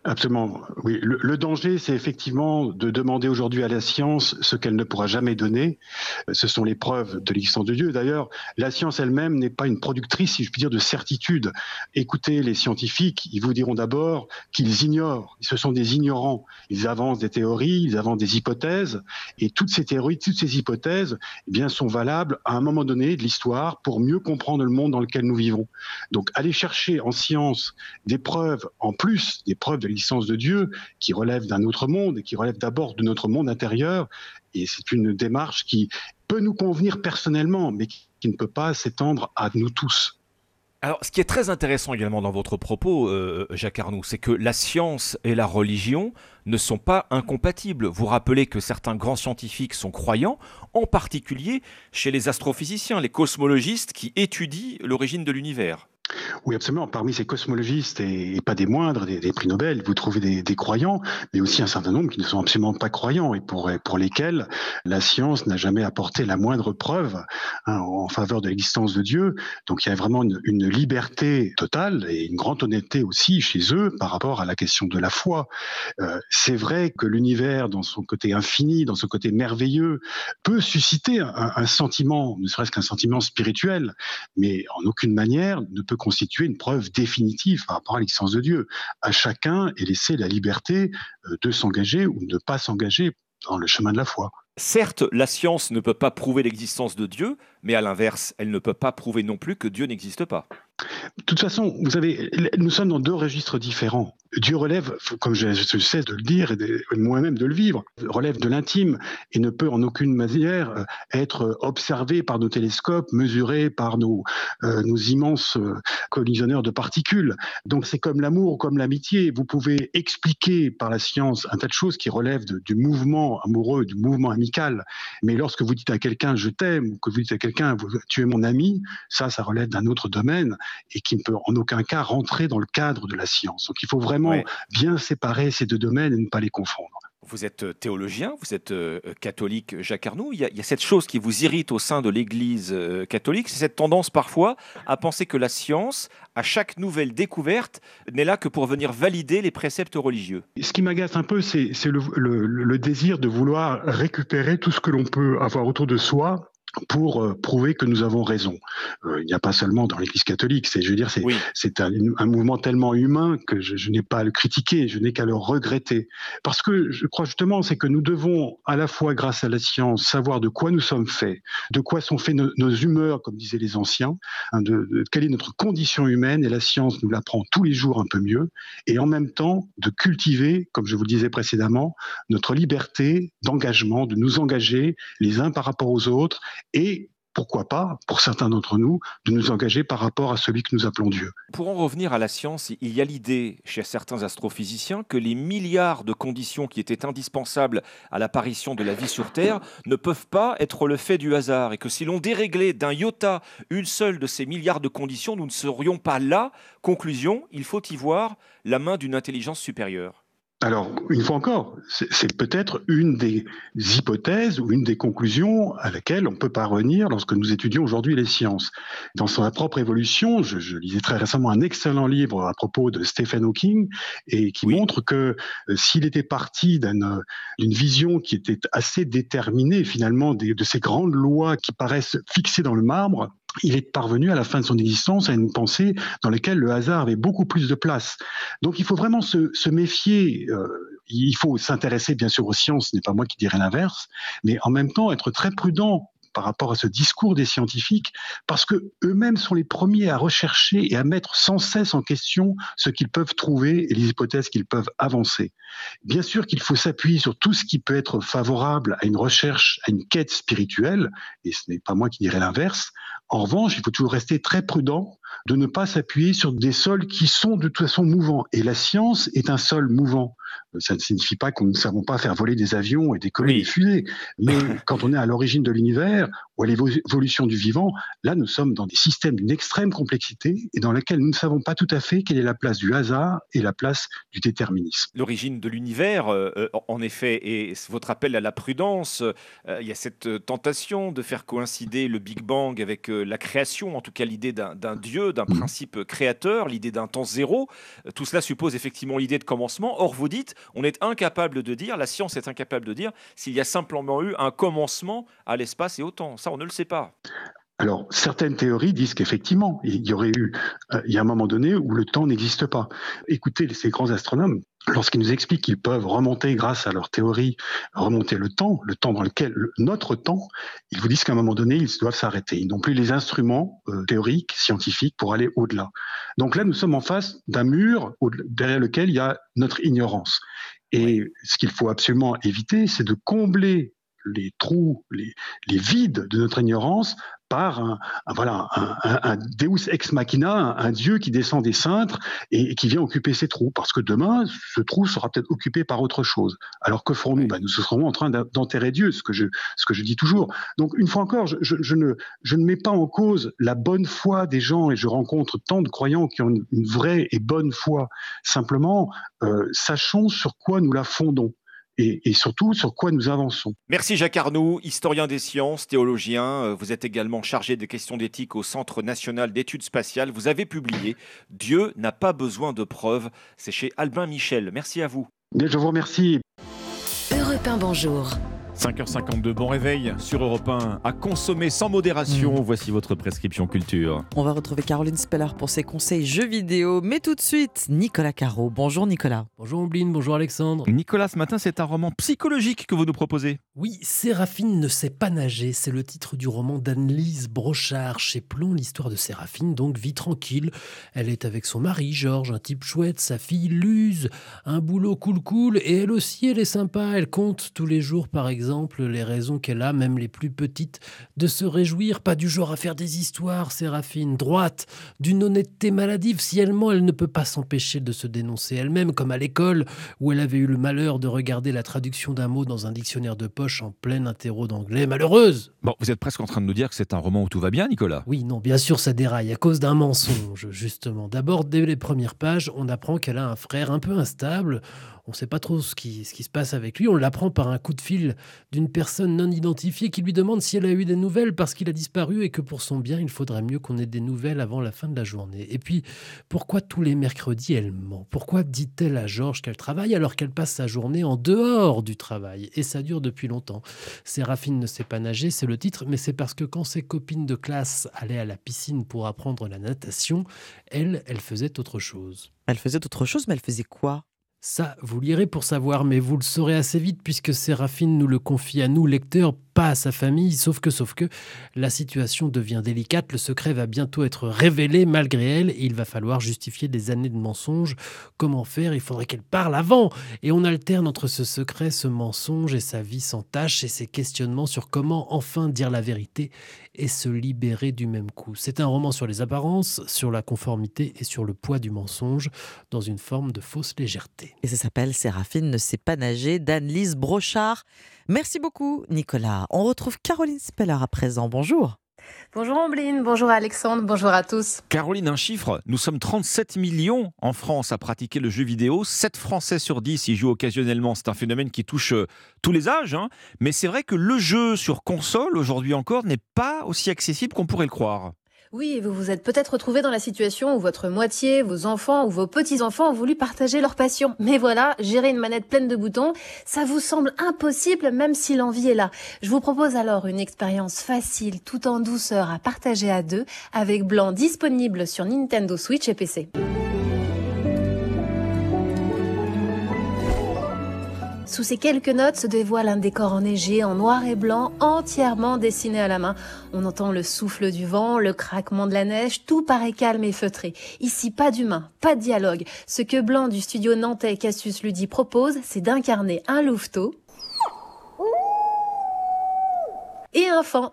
Absolument. Oui, le, danger, c'est effectivement de demander aujourd'hui à la science ce qu'elle ne pourra jamais donner. Ce sont les preuves de l'existence de Dieu. D'ailleurs, la science elle-même n'est pas une productrice, si je puis dire, de certitude. Écoutez les scientifiques, ils vous diront d'abord qu'ils ignorent. Ce sont des ignorants. Ils avancent des théories, ils avancent des hypothèses, et toutes ces théories, toutes ces hypothèses, eh bien, sont valables à un moment donné de l'histoire pour mieux comprendre le monde dans lequel nous vivons. Donc, aller chercher en science des preuves, en plus des preuves de l'existence de Dieu, qui relèvent d'un autre monde et qui relèvent d'abord de notre monde intérieur. Et c'est une démarche qui peut nous convenir personnellement, mais qui ne peut pas s'étendre à nous tous. Alors, ce qui est très intéressant également dans votre propos, euh, Jacques Arnoux, c'est que la science et la religion ne sont pas incompatibles. Vous rappelez que certains grands scientifiques sont croyants, en particulier chez les astrophysiciens, les cosmologistes qui étudient l'origine de l'univers. Oui, absolument. Parmi ces cosmologistes, et, pas des moindres, des, prix Nobel, vous trouvez des, croyants, mais aussi un certain nombre qui ne sont absolument pas croyants et pour, lesquels la science n'a jamais apporté la moindre preuve hein, en faveur de l'existence de Dieu. Donc il y a vraiment une, liberté totale et une grande honnêteté aussi chez eux par rapport à la question de la foi. Euh, c'est vrai que l'univers, dans son côté infini, dans son côté merveilleux, peut susciter un, un sentiment, ne serait-ce qu'un sentiment spirituel, mais en aucune manière ne peut constituer une preuve définitive par rapport à l'existence de Dieu. À chacun est laissé la liberté euh, de s'engager ou de ne pas s'engager dans le chemin de la foi. Certes, la science ne peut pas prouver l'existence de Dieu, mais à l'inverse, elle ne peut pas prouver non plus que Dieu n'existe pas. De toute façon, vous savez, nous sommes dans deux registres différents. Dieu relève, comme je, cesse de le dire et moi-même de le vivre, relève de l'intime et ne peut en aucune manière euh, être observé par nos télescopes, mesuré par nos, euh, immenses euh, collisionneurs de particules. Donc c'est comme l'amour, comme l'amitié. Vous pouvez expliquer par la science un tas de choses qui relèvent du mouvement amoureux, du mouvement amical. Mais lorsque vous dites à quelqu'un je t'aime ou que vous dites à quelqu'un tu es mon ami, ça, ça relève d'un autre domaine et qui ne peut en aucun cas rentrer dans le cadre de la science. Donc il faut vraiment bien séparer ces deux domaines et ne pas les confondre. Vous êtes euh, théologien, vous êtes euh, catholique, Jacques Arnoux. Il y, a, cette chose qui vous irrite au sein de l'Église euh, catholique, c'est cette tendance parfois à penser que la science, à chaque nouvelle découverte, n'est là que pour venir valider les préceptes religieux. Ce qui m'agace un peu, c'est le, désir de vouloir récupérer tout ce que l'on peut avoir autour de soi pour euh, prouver que nous avons raison. Euh, il n'y a pas seulement dans l'Église catholique, c'est, je veux dire, c'est, c'est un, un, mouvement tellement humain que je, je, n'ai pas à le critiquer, je n'ai qu'à le regretter. Parce que je crois justement, c'est que nous devons, à la fois grâce à la science, savoir de quoi nous sommes faits, de quoi sont faits nos, nos humeurs, comme disaient les anciens, hein, de, de, quelle est notre condition humaine, et la science nous l'apprend tous les jours un peu mieux, et en même temps de cultiver, comme je vous le disais précédemment, notre liberté d'engagement, de nous engager les uns par rapport aux autres et pourquoi pas, pour certains d'entre nous, de nous engager par rapport à celui que nous appelons Dieu. Pour en revenir à la science, il y a l'idée chez certains astrophysiciens que les milliards de conditions qui étaient indispensables à l'apparition de la vie sur Terre ne peuvent pas être le fait du hasard et que si l'on déréglait d'un iota une seule de ces milliards de conditions, nous ne serions pas là. Conclusion, il faut y voir la main d'une intelligence supérieure. Alors, une fois encore, c'est peut-être une des hypothèses ou une des conclusions à laquelle on peut parvenir lorsque nous étudions aujourd'hui les sciences. Dans sa propre évolution, je, je, lisais très récemment un excellent livre à propos de Stephen Hawking et qui oui. montre que euh, s'il était parti d'une vision qui était assez déterminée finalement des, de ces grandes lois qui paraissent fixées dans le marbre, il est parvenu à la fin de son existence à une pensée dans laquelle le hasard avait beaucoup plus de place. Donc il faut vraiment se, méfier. Euh, il faut s'intéresser bien sûr aux sciences, ce n'est pas moi qui dirais l'inverse, mais en même temps être très prudent par rapport à ce discours des scientifiques, parce que eux-mêmes sont les premiers à rechercher et à mettre sans cesse en question ce qu'ils peuvent trouver et les hypothèses qu'ils peuvent avancer. Bien sûr qu'il faut s'appuyer sur tout ce qui peut être favorable à une recherche, à une quête spirituelle, et ce n'est pas moi qui dirais l'inverse. En revanche, il faut toujours rester très prudent de ne pas s'appuyer sur des sols qui sont de toute façon mouvants. Et la science est un sol mouvant. Ça ne signifie pas nous ne savons pas faire voler des avions et décoller oui. des fusées. Mais quand on est à l'origine de l'univers ou à l'évolution du vivant, là, nous sommes dans des systèmes d'une extrême complexité et dans lesquels nous ne savons pas tout à fait quelle est la place du hasard et la place du déterminisme. L'origine de l'univers, euh, en effet, et votre appel à la prudence, euh, il y a cette tentation de faire coïncider le Big Bang avec euh, la création, en tout cas l'idée d'un Dieu, d'un principe créateur, l'idée d'un temps zéro. Tout cela suppose effectivement l'idée de commencement. Or, vous dites, on est incapable de dire, la science est incapable de dire s'il y a simplement eu un commencement à l'espace et au temps. Ça, on ne le sait pas. Alors, certaines théories disent qu'effectivement, il y aurait eu, euh, il y a un moment donné où le temps n'existe pas. Écoutez ces grands astronomes, lorsqu'ils nous expliquent qu'ils peuvent remonter, grâce à leur théorie, remonter le temps, le temps dans lequel, le, notre temps, ils vous disent qu'à un moment donné, ils doivent s'arrêter. Ils n'ont plus les instruments euh, théoriques, scientifiques pour aller au-delà. Donc là, nous sommes en face d'un mur derrière lequel il y a notre ignorance. Et ce qu'il faut absolument éviter, c'est de combler les trous, les, les, vides de notre ignorance par un, un voilà, un, un, Deus ex machina, un, Dieu qui descend des cintres et, et, qui vient occuper ces trous. Parce que demain, ce trou sera peut-être occupé par autre chose. Alors que ferons-nous? Ben, Nous serons en train d'enterrer Dieu, ce que, je, ce que je dis toujours. Donc, une fois encore, je, je, je, ne, je ne mets pas en cause la bonne foi des gens et je rencontre tant de croyants qui ont une, une vraie et bonne foi. Simplement, euh, sachons sur quoi nous la fondons et, et, surtout sur quoi nous avançons. Merci Jacques Arnoux, historien des sciences, théologien. Euh, vous êtes également chargé des questions d'éthique au Centre national d'études spatiales. Vous avez publié Dieu n'a pas besoin de preuves. C'est chez Albin Michel. Merci à vous. Je vous remercie. Europe 1, bonjour. 5h52, bon réveil sur Europe 1. À consommer sans modération, mmh. voici votre prescription culture. On va retrouver Caroline Speller pour ses conseils jeux vidéo, mais tout de suite, Nicolas Caro. Bonjour Nicolas. Bonjour Ombline, bonjour Alexandre. Nicolas, ce matin, c'est un roman psychologique que vous nous proposez. Oui, Séraphine ne sait pas nager, c'est le titre du roman d'Anne-Lise Brochard chez Plomb. L'histoire de Séraphine, donc, vit tranquille. Elle est avec son mari, Georges, un type chouette, sa fille, Luz, un boulot cool cool, et elle aussi, elle est sympa. Elle compte tous les jours, par exemple, les raisons qu'elle a, même les plus petites, de se réjouir, pas du genre à faire des histoires, Séraphine, droite, d'une honnêteté maladive, si elle ment, elle ne peut pas s'empêcher de se dénoncer elle-même, comme à l'école, où elle avait eu le malheur de regarder la traduction d'un mot dans un dictionnaire de poche en plein interro d'anglais. Malheureuse Bon, vous êtes presque en train de nous dire que c'est un roman où tout va bien, Nicolas Oui, non, bien sûr, ça déraille, à cause d'un mensonge, justement. D'abord, dès les premières pages, on apprend qu'elle a un frère un peu instable, On ne sait pas trop ce qui, ce qui se passe avec lui. On l'apprend par un coup de fil d'une personne non identifiée qui lui demande si elle a eu des nouvelles parce qu'il a disparu et que pour son bien, il faudrait mieux qu'on ait des nouvelles avant la fin de la journée. Et puis, pourquoi tous les mercredis elle ment? Pourquoi dit-elle à Georges qu'elle travaille alors qu'elle passe sa journée en dehors du travail? Et ça dure depuis longtemps. Séraphine ne sait pas nager, c'est le titre, mais c'est parce que quand ses copines de classe allaient à la piscine pour apprendre la natation, elle, elle faisait autre chose. Elle faisait autre chose, mais elle faisait quoi? Ça, vous lirez pour savoir, mais vous le saurez assez vite puisque Séraphine nous le confie à nous, lecteurs, pas à sa famille, sauf que, sauf que, la situation devient délicate, le secret va bientôt être révélé malgré elle, et il va falloir justifier des années de mensonges. Comment faire? Il faudrait qu'elle parle avant Et on alterne entre ce secret, ce mensonge et sa vie sans tâche, et ses questionnements sur comment enfin dire la vérité et se libérer du même coup. C'est un roman sur les apparences, sur la conformité et sur le poids du mensonge, dans une forme de fausse légèreté. Et ça s'appelle Séraphine ne sait pas nager d'Anne-Lise Brochard. Merci beaucoup, Nicolas. On retrouve Caroline Speller à présent. Bonjour. Bonjour Ambline, bonjour Alexandre, bonjour à tous. Caroline, un chiffre. Nous sommes 37 millions en France à pratiquer le jeu vidéo. 7 Français sur 10 y jouent occasionnellement. C'est un phénomène qui touche euh, tous les âges. Hein. Mais c'est vrai que le jeu sur console, aujourd'hui encore, n'est pas aussi accessible qu'on pourrait le croire. Oui, vous vous êtes peut-être retrouvé dans la situation où votre moitié, vos enfants ou vos petits-enfants ont voulu partager leur passion. Mais voilà, gérer une manette pleine de boutons, ça vous semble impossible même si l'envie est là. Je vous propose alors une expérience facile tout en douceur à partager à deux avec Blanc disponible sur Nintendo Switch et PC. Sous ces quelques notes se dévoile un décor enneigé en noir et blanc, entièrement dessiné à la main. On entend le souffle du vent, le craquement de la neige, tout paraît calme et feutré. Ici, pas d'humain, pas de dialogue. Ce que Blanc du studio nantais Cassius Ludi propose, c'est d'incarner un louveteau et un fan.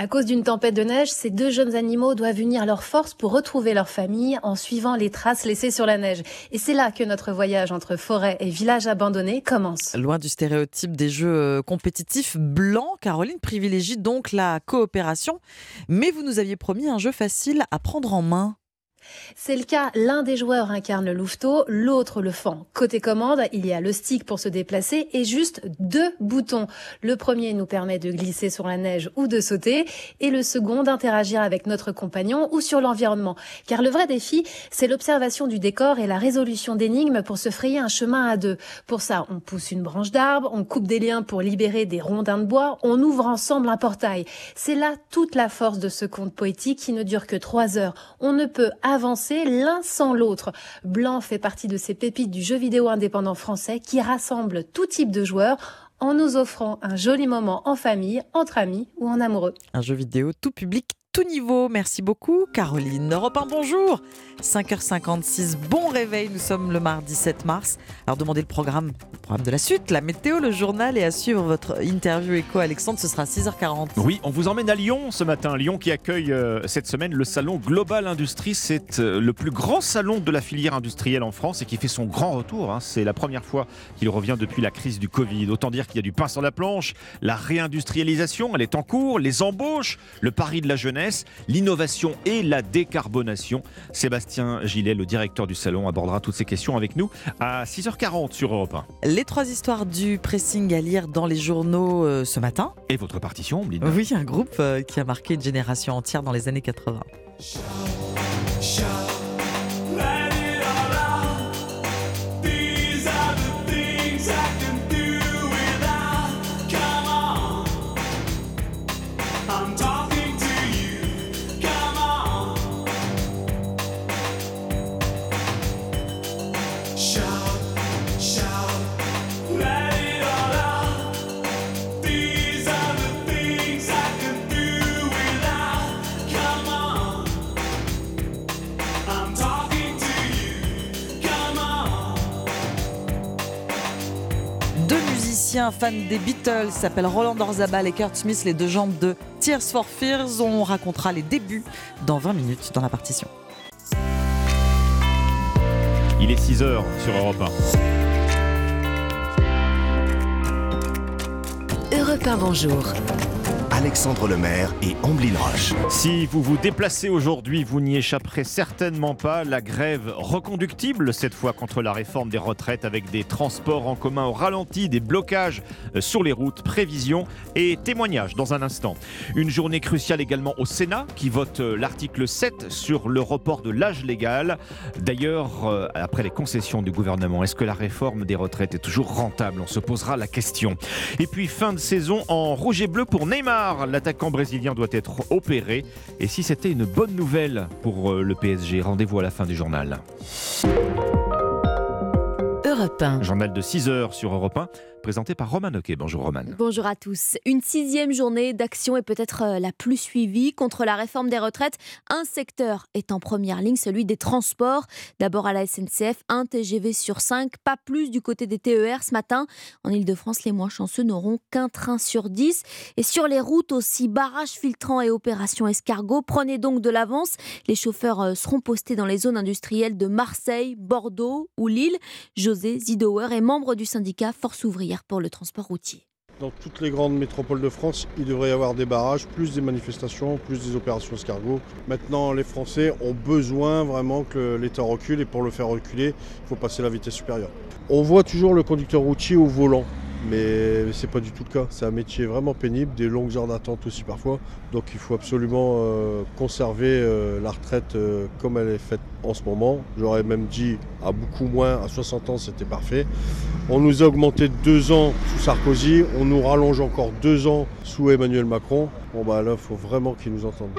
À cause d'une tempête de neige, ces deux jeunes animaux doivent unir leurs forces pour retrouver leur famille en suivant les traces laissées sur la neige. Et c'est là que notre voyage entre forêt et village abandonné commence. Loin du stéréotype des jeux euh, compétitifs blancs, Caroline privilégie donc la coopération. Mais vous nous aviez promis un jeu facile à prendre en main. C'est le cas, l'un des joueurs incarne le louveteau, l'autre le fan. Côté commande, il y a le stick pour se déplacer et juste deux boutons. Le premier nous permet de glisser sur la neige ou de sauter et le second d'interagir avec notre compagnon ou sur l'environnement. Car le vrai défi, c'est l'observation du décor et la résolution d'énigmes pour se frayer un chemin à deux. Pour ça, on pousse une branche d'arbre, on coupe des liens pour libérer des rondins de bois, on ouvre ensemble un portail. C'est là toute la force de ce conte poétique qui ne dure que trois heures. On ne peut avancer l'un sans l'autre. Blanc fait partie de ces pépites du jeu vidéo indépendant français qui rassemble tout type de joueurs en nous offrant un joli moment en famille, entre amis ou en amoureux. Un jeu vidéo tout public, tout niveau. Merci beaucoup, Caroline. Europe 1, bonjour. 5h56, bon réveil. Nous sommes le mardi 7 mars. Alors, demandez le programme, le programme de la suite, la météo, le journal et à suivre votre interview écho, Alexandre. Ce sera 6h40. Oui, on vous emmène à Lyon ce matin. Lyon qui accueille euh, cette semaine le salon Global Industrie. C'est euh, le plus grand salon de la filière industrielle en France et qui fait son grand retour. hein. C'est la première fois qu'il revient depuis la crise du Covid. Autant dire qu'il y a du pain sur la planche. La réindustrialisation, elle est en cours. Les embauches, le pari de la jeunesse, l'innovation et la décarbonation. Sébastien Gillet, le directeur du salon, abordera toutes ces questions avec nous à 6h40 sur Europe 1. Les trois histoires du pressing à lire dans les journaux euh, ce matin. Et votre partition, Oui, un groupe euh, qui a marqué une génération entière dans les années 80. These Deux musiciens fans des Beatles s'appellent Roland Orzabal et Kurt Smith, les deux jambes de Tears for Fears. On racontera les débuts dans 20 minutes dans la partition. Il est 6h sur Europe 1. Europe 1, bonjour. Alexandre Lemaire et Amblin Roche. Si vous vous déplacez aujourd'hui, vous n'y échapperez certainement pas. La grève reconductible, cette fois contre la réforme des retraites, avec des transports en commun au ralenti, des blocages euh, sur les routes, prévisions et témoignages dans un instant. Une journée cruciale également au Sénat, qui vote euh, l'article 7 sur le report de l'âge légal. D'ailleurs, euh, après les concessions du gouvernement, est-ce que la réforme des retraites est toujours rentable? On se posera la question. Et puis, fin de saison en rouge et bleu pour Neymar. L'attaquant brésilien doit être opéré. Et si c'était une bonne nouvelle pour euh, le PSG Rendez-vous à la fin du journal. Europe 1. Journal de 6 heures sur Europe 1, présenté par Roman Oquet. Bonjour Roman. Bonjour à tous. Une sixième journée d'action est peut-être euh, la plus suivie contre la réforme des retraites. Un secteur est en première ligne, celui des transports. D'abord à la SNCF, un TGV sur 5, pas plus du côté des TER ce matin. En Ile-de-France, les moins chanceux n'auront qu'un train sur 10. Et sur les routes aussi, barrages filtrants et opération escargot. Prenez donc de l'avance. Les chauffeurs euh, seront postés dans les zones industrielles de Marseille, Bordeaux ou Lille. José Zidauer est membre du syndicat Force ouvrière pour le transport routier. Dans toutes les grandes métropoles de France, il devrait y avoir des barrages, plus des manifestations, plus des opérations escargots. Maintenant, les Français ont besoin vraiment que l'État recule et pour le faire reculer, il faut passer la vitesse supérieure. On voit toujours le conducteur routier au volant, mais c'est pas du tout le cas. C'est un métier vraiment pénible, des longues heures d'attente aussi parfois. Donc il faut absolument euh, conserver euh, la retraite euh, comme elle est faite en ce moment. J'aurais même dit à beaucoup moins, à 60 ans c'était parfait. On nous a augmenté de deux ans sous Sarkozy, on nous rallonge encore deux ans sous Emmanuel Macron. Bon bah là, il faut vraiment qu'ils nous entendent.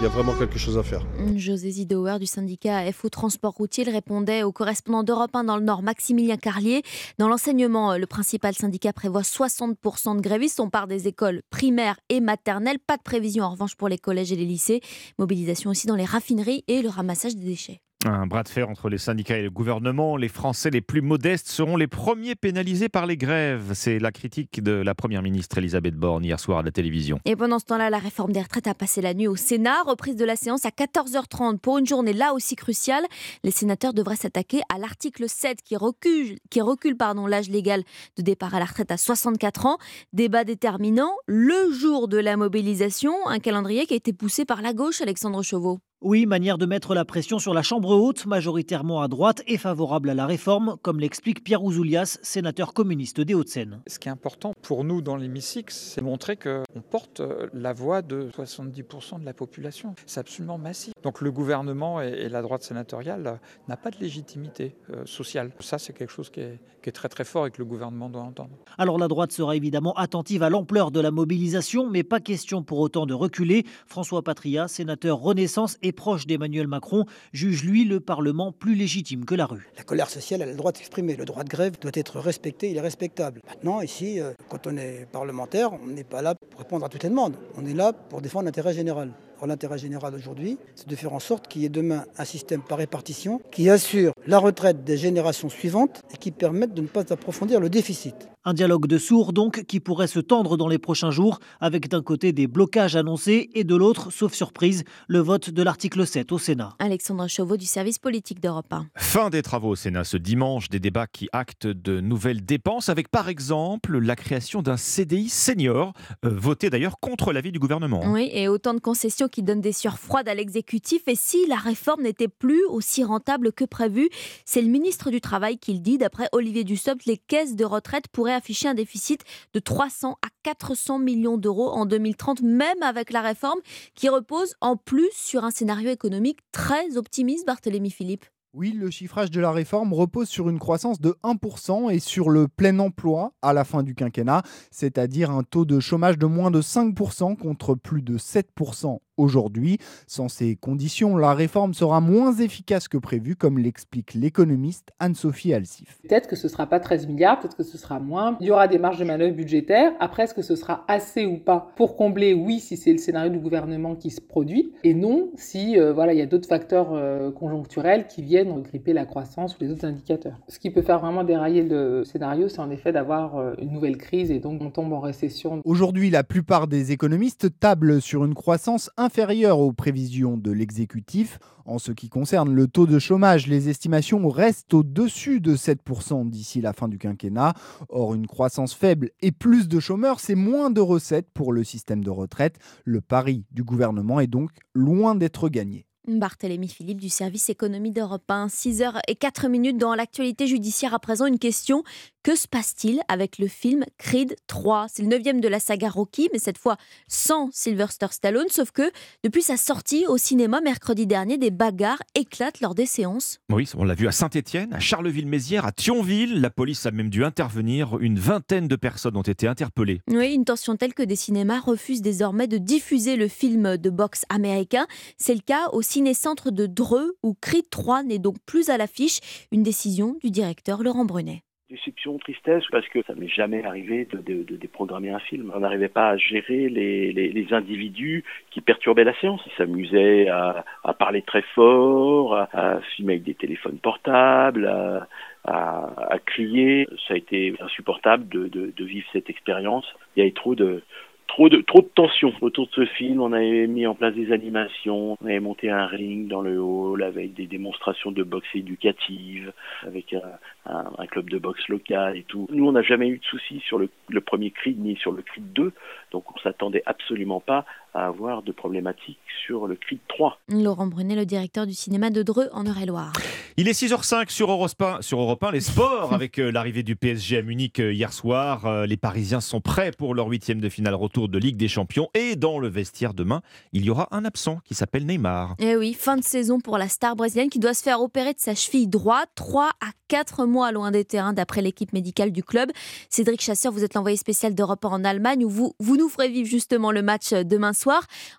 Il y a vraiment quelque chose à faire. José Zidauer du syndicat FO Transport Routier répondait au correspondant d'Europe 1 dans le Nord, Maximilien Carlier. Dans l'enseignement, le principal syndicat prévoit 60% de grévistes. On part des écoles primaires et maternelles. Pas de prévision en revanche pour les collèges et les lycées. Mobilisation aussi dans les raffineries et le ramassage des déchets. Un bras de fer entre les syndicats et le gouvernement. Les Français les plus modestes seront les premiers pénalisés par les grèves. C'est la critique de la Première ministre Elisabeth Borne hier soir à la télévision. Et pendant ce temps-là, la réforme des retraites a passé la nuit au Sénat. Reprise de la séance à 14h30 pour une journée là aussi cruciale. Les sénateurs devraient s'attaquer à l'article 7 qui recule, pardon, l'âge légal de départ à la retraite à 64 ans. Débat déterminant, le jour de la mobilisation, un calendrier qui a été poussé par la gauche, Alexandre Chauveau. Oui, manière de mettre la pression sur la Chambre haute, majoritairement à droite et favorable à la réforme, comme l'explique Pierre Ouzoulias, sénateur communiste des Hauts-de-Seine. Ce qui est important pour nous dans l'hémicycle, c'est montrer qu'on porte euh, la voix de 70% de la population. C'est absolument massif. Donc le gouvernement et la droite sénatoriale n'a pas de légitimité euh, sociale. Ça, c'est quelque chose qui est, qui est très très fort et que le gouvernement doit entendre. Alors la droite sera évidemment attentive à l'ampleur de la mobilisation, mais pas question pour autant de reculer. François Patria, sénateur Renaissance et proche d'Emmanuel Macron, juge lui le Parlement plus légitime que la rue. La colère sociale, a le droit d'exprimer. Le droit de grève doit être respecté, il est respectable. Maintenant, ici, euh, quand on est parlementaire, on n'est pas là pour répondre à toutes les demandes. On est là pour défendre l'intérêt général. L'intérêt général aujourd'hui, c'est de faire en sorte qu'il y ait demain un système par répartition qui assure la retraite des générations suivantes et qui permette de ne pas approfondir le déficit. Un dialogue de sourds donc qui pourrait se tendre dans les prochains jours avec d'un côté des blocages annoncés et de l'autre, sauf surprise, le vote de l'article 7 au Sénat. Alexandre Chauveau du service politique d'Europe 1. Fin des travaux au Sénat ce dimanche, des débats qui actent de nouvelles dépenses avec par exemple la création d'un CDI senior, euh, voté d'ailleurs contre l'avis du gouvernement. Oui, et autant de concessions qui donnent des sueurs froides à l'exécutif. Et si la réforme n'était plus aussi rentable que prévu, c'est le ministre du Travail qui le dit. D'après Olivier Dussopt, les caisses de retraite pourraient afficher un déficit de 300 à 400 millions d'euros en 2030, même avec la réforme qui repose en plus sur un scénario économique très optimiste, Barthélémy Philippe. Oui, le chiffrage de la réforme repose sur une croissance de 1% et sur le plein emploi à la fin du quinquennat, c'est-à-dire un taux de chômage de moins de 5% contre plus de 7% aujourd'hui. Sans ces conditions, la réforme sera moins efficace que prévu, comme l'explique l'économiste Anne-Sophie Alsif. Peut-être que ce ne sera pas 13 milliards, peut-être que ce sera moins. Il y aura des marges de manœuvre budgétaires. Après, est-ce que ce sera assez ou pas pour combler? Oui, si c'est le scénario du gouvernement qui se produit, et non si euh, voilà, il y a d'autres facteurs euh, conjoncturels qui viennent gripper la croissance ou les autres indicateurs. Ce qui peut faire vraiment dérailler le scénario, c'est en effet d'avoir euh, une nouvelle crise et donc on tombe en récession. Aujourd'hui, la plupart des économistes tablent sur une croissance 1, inférieur aux prévisions de l'exécutif. En ce qui concerne le taux de chômage, les estimations restent au-dessus de 7% d'ici la fin du quinquennat. Or, une croissance faible et plus de chômeurs, c'est moins de recettes pour le système de retraite. Le pari du gouvernement est donc loin d'être gagné. Barthélémy Philippe du service économie d'Europe 1, 6h04 minutes dans l'actualité judiciaire à présent une question que se passe-t-il avec le film Creed 3 C'est le neuvième de la saga Rocky, mais cette fois sans Sylvester Stallone. Sauf que depuis sa sortie au cinéma mercredi dernier, des bagarres éclatent lors des séances. Oui, on l'a vu à Saint-Étienne, à Charleville-Mézières, à Thionville. La police a même dû intervenir. Une vingtaine de personnes ont été interpellées. Oui, une tension telle que des cinémas refusent désormais de diffuser le film de boxe américain. C'est le cas au ciné-centre de Dreux, où Creed 3 n'est donc plus à l'affiche. Une décision du directeur Laurent Brunet. Déception, tristesse, parce que ça m'est jamais arrivé de, de- de déprogrammer un film. On n'arrivait pas à gérer les, les- les individus qui perturbaient la séance. Ils s'amusaient à, à parler très fort, à, à filmer avec des téléphones portables, à, à- crier. Ça a été insupportable de vivre cette expérience. Il y avait trop de trop de trop de tension autour de ce film. On avait mis en place des animations, on avait monté un ring dans le hall avec des démonstrations de boxe éducative, avec un, club de boxe local et tout. Nous, on n'a jamais eu de soucis sur le, le premier Creed ni sur le Creed 2, donc on s'attendait absolument pas à avoir de problématiques sur le Creed 3. Laurent Brunet, le directeur du cinéma de Dreux en Eure-et-Loire. Il est 6h05 sur Europe 1, sur Europe 1, les sports, avec euh, l'arrivée du PSG à Munich euh, hier soir. Euh, Les Parisiens sont prêts pour leur huitième de finale retour de Ligue des Champions. Et dans le vestiaire demain, il y aura un absent qui s'appelle Neymar. Eh oui, fin de saison pour la star brésilienne qui doit se faire opérer de sa cheville droite, 3 à 4 mois loin des terrains d'après l'équipe médicale du club. Cédric Chasseur, vous êtes l'envoyé spécial d'Europe 1 en Allemagne où vous, vous nous ferez vivre justement le match demain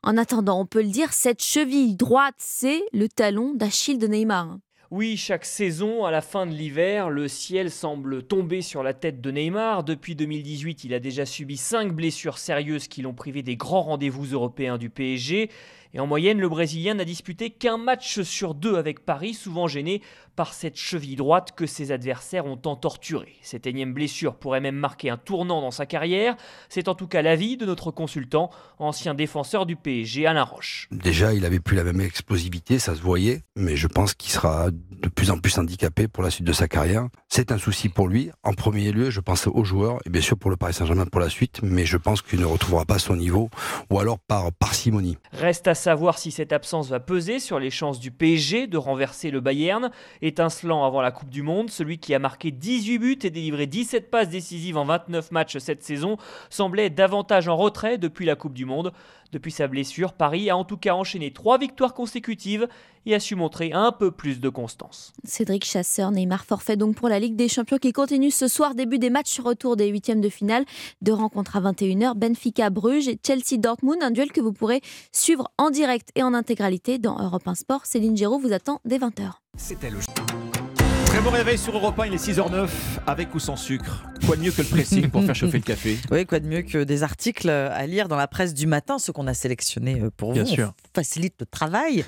En attendant, on peut le dire, cette cheville droite, c'est le talon d'Achille de Neymar. Oui, chaque saison, à la fin de l'hiver, le ciel semble tomber sur la tête de Neymar. Depuis 2018, il a déjà subi 5 blessures sérieuses qui l'ont privé des grands rendez-vous européens du PSG. Et en moyenne, le Brésilien n'a disputé qu'un match sur deux avec Paris, souvent gêné par cette cheville droite que ses adversaires ont tant torturé. Cette énième blessure pourrait même marquer un tournant dans sa carrière. C'est en tout cas l'avis de notre consultant, ancien défenseur du PSG, Alain Roche. Déjà, il avait plus la même explosivité, ça se voyait, mais je pense qu'il sera de plus en plus handicapé pour la suite de sa carrière. C'est un souci pour lui. En premier lieu, je pense aux joueurs et bien sûr pour le Paris Saint-Germain pour la suite, mais je pense qu'il ne retrouvera pas son niveau ou alors par parcimonie. Reste à savoir si cette absence va peser sur les chances du PSG de renverser le Bayern. Étincelant avant la Coupe du Monde, celui qui a marqué 18 buts et délivré 17 passes décisives en 29 matchs cette saison semblait davantage en retrait depuis la Coupe du Monde. Depuis sa blessure, Paris a en tout cas enchaîné trois victoires consécutives et a su montrer un peu plus de constance. Cédric Chasseur, Neymar forfait donc pour la Ligue des Champions qui continue ce soir, début des matchs retour des huitièmes de finale. Deux rencontres à 21h, Benfica Bruges et Chelsea Dortmund, un duel que vous pourrez suivre en direct et en intégralité dans Europe 1 Sport. Céline Géraud vous attend dès 20h. C'était le. Très bon réveil sur Europe 1, il est 6h09, avec ou sans sucre. Quoi de mieux que le pressing pour faire chauffer le café? Oui, quoi de mieux que des articles à lire dans la presse du matin, ceux qu'on a sélectionnés euh, pour Bien vous. sûr. On facilite le travail.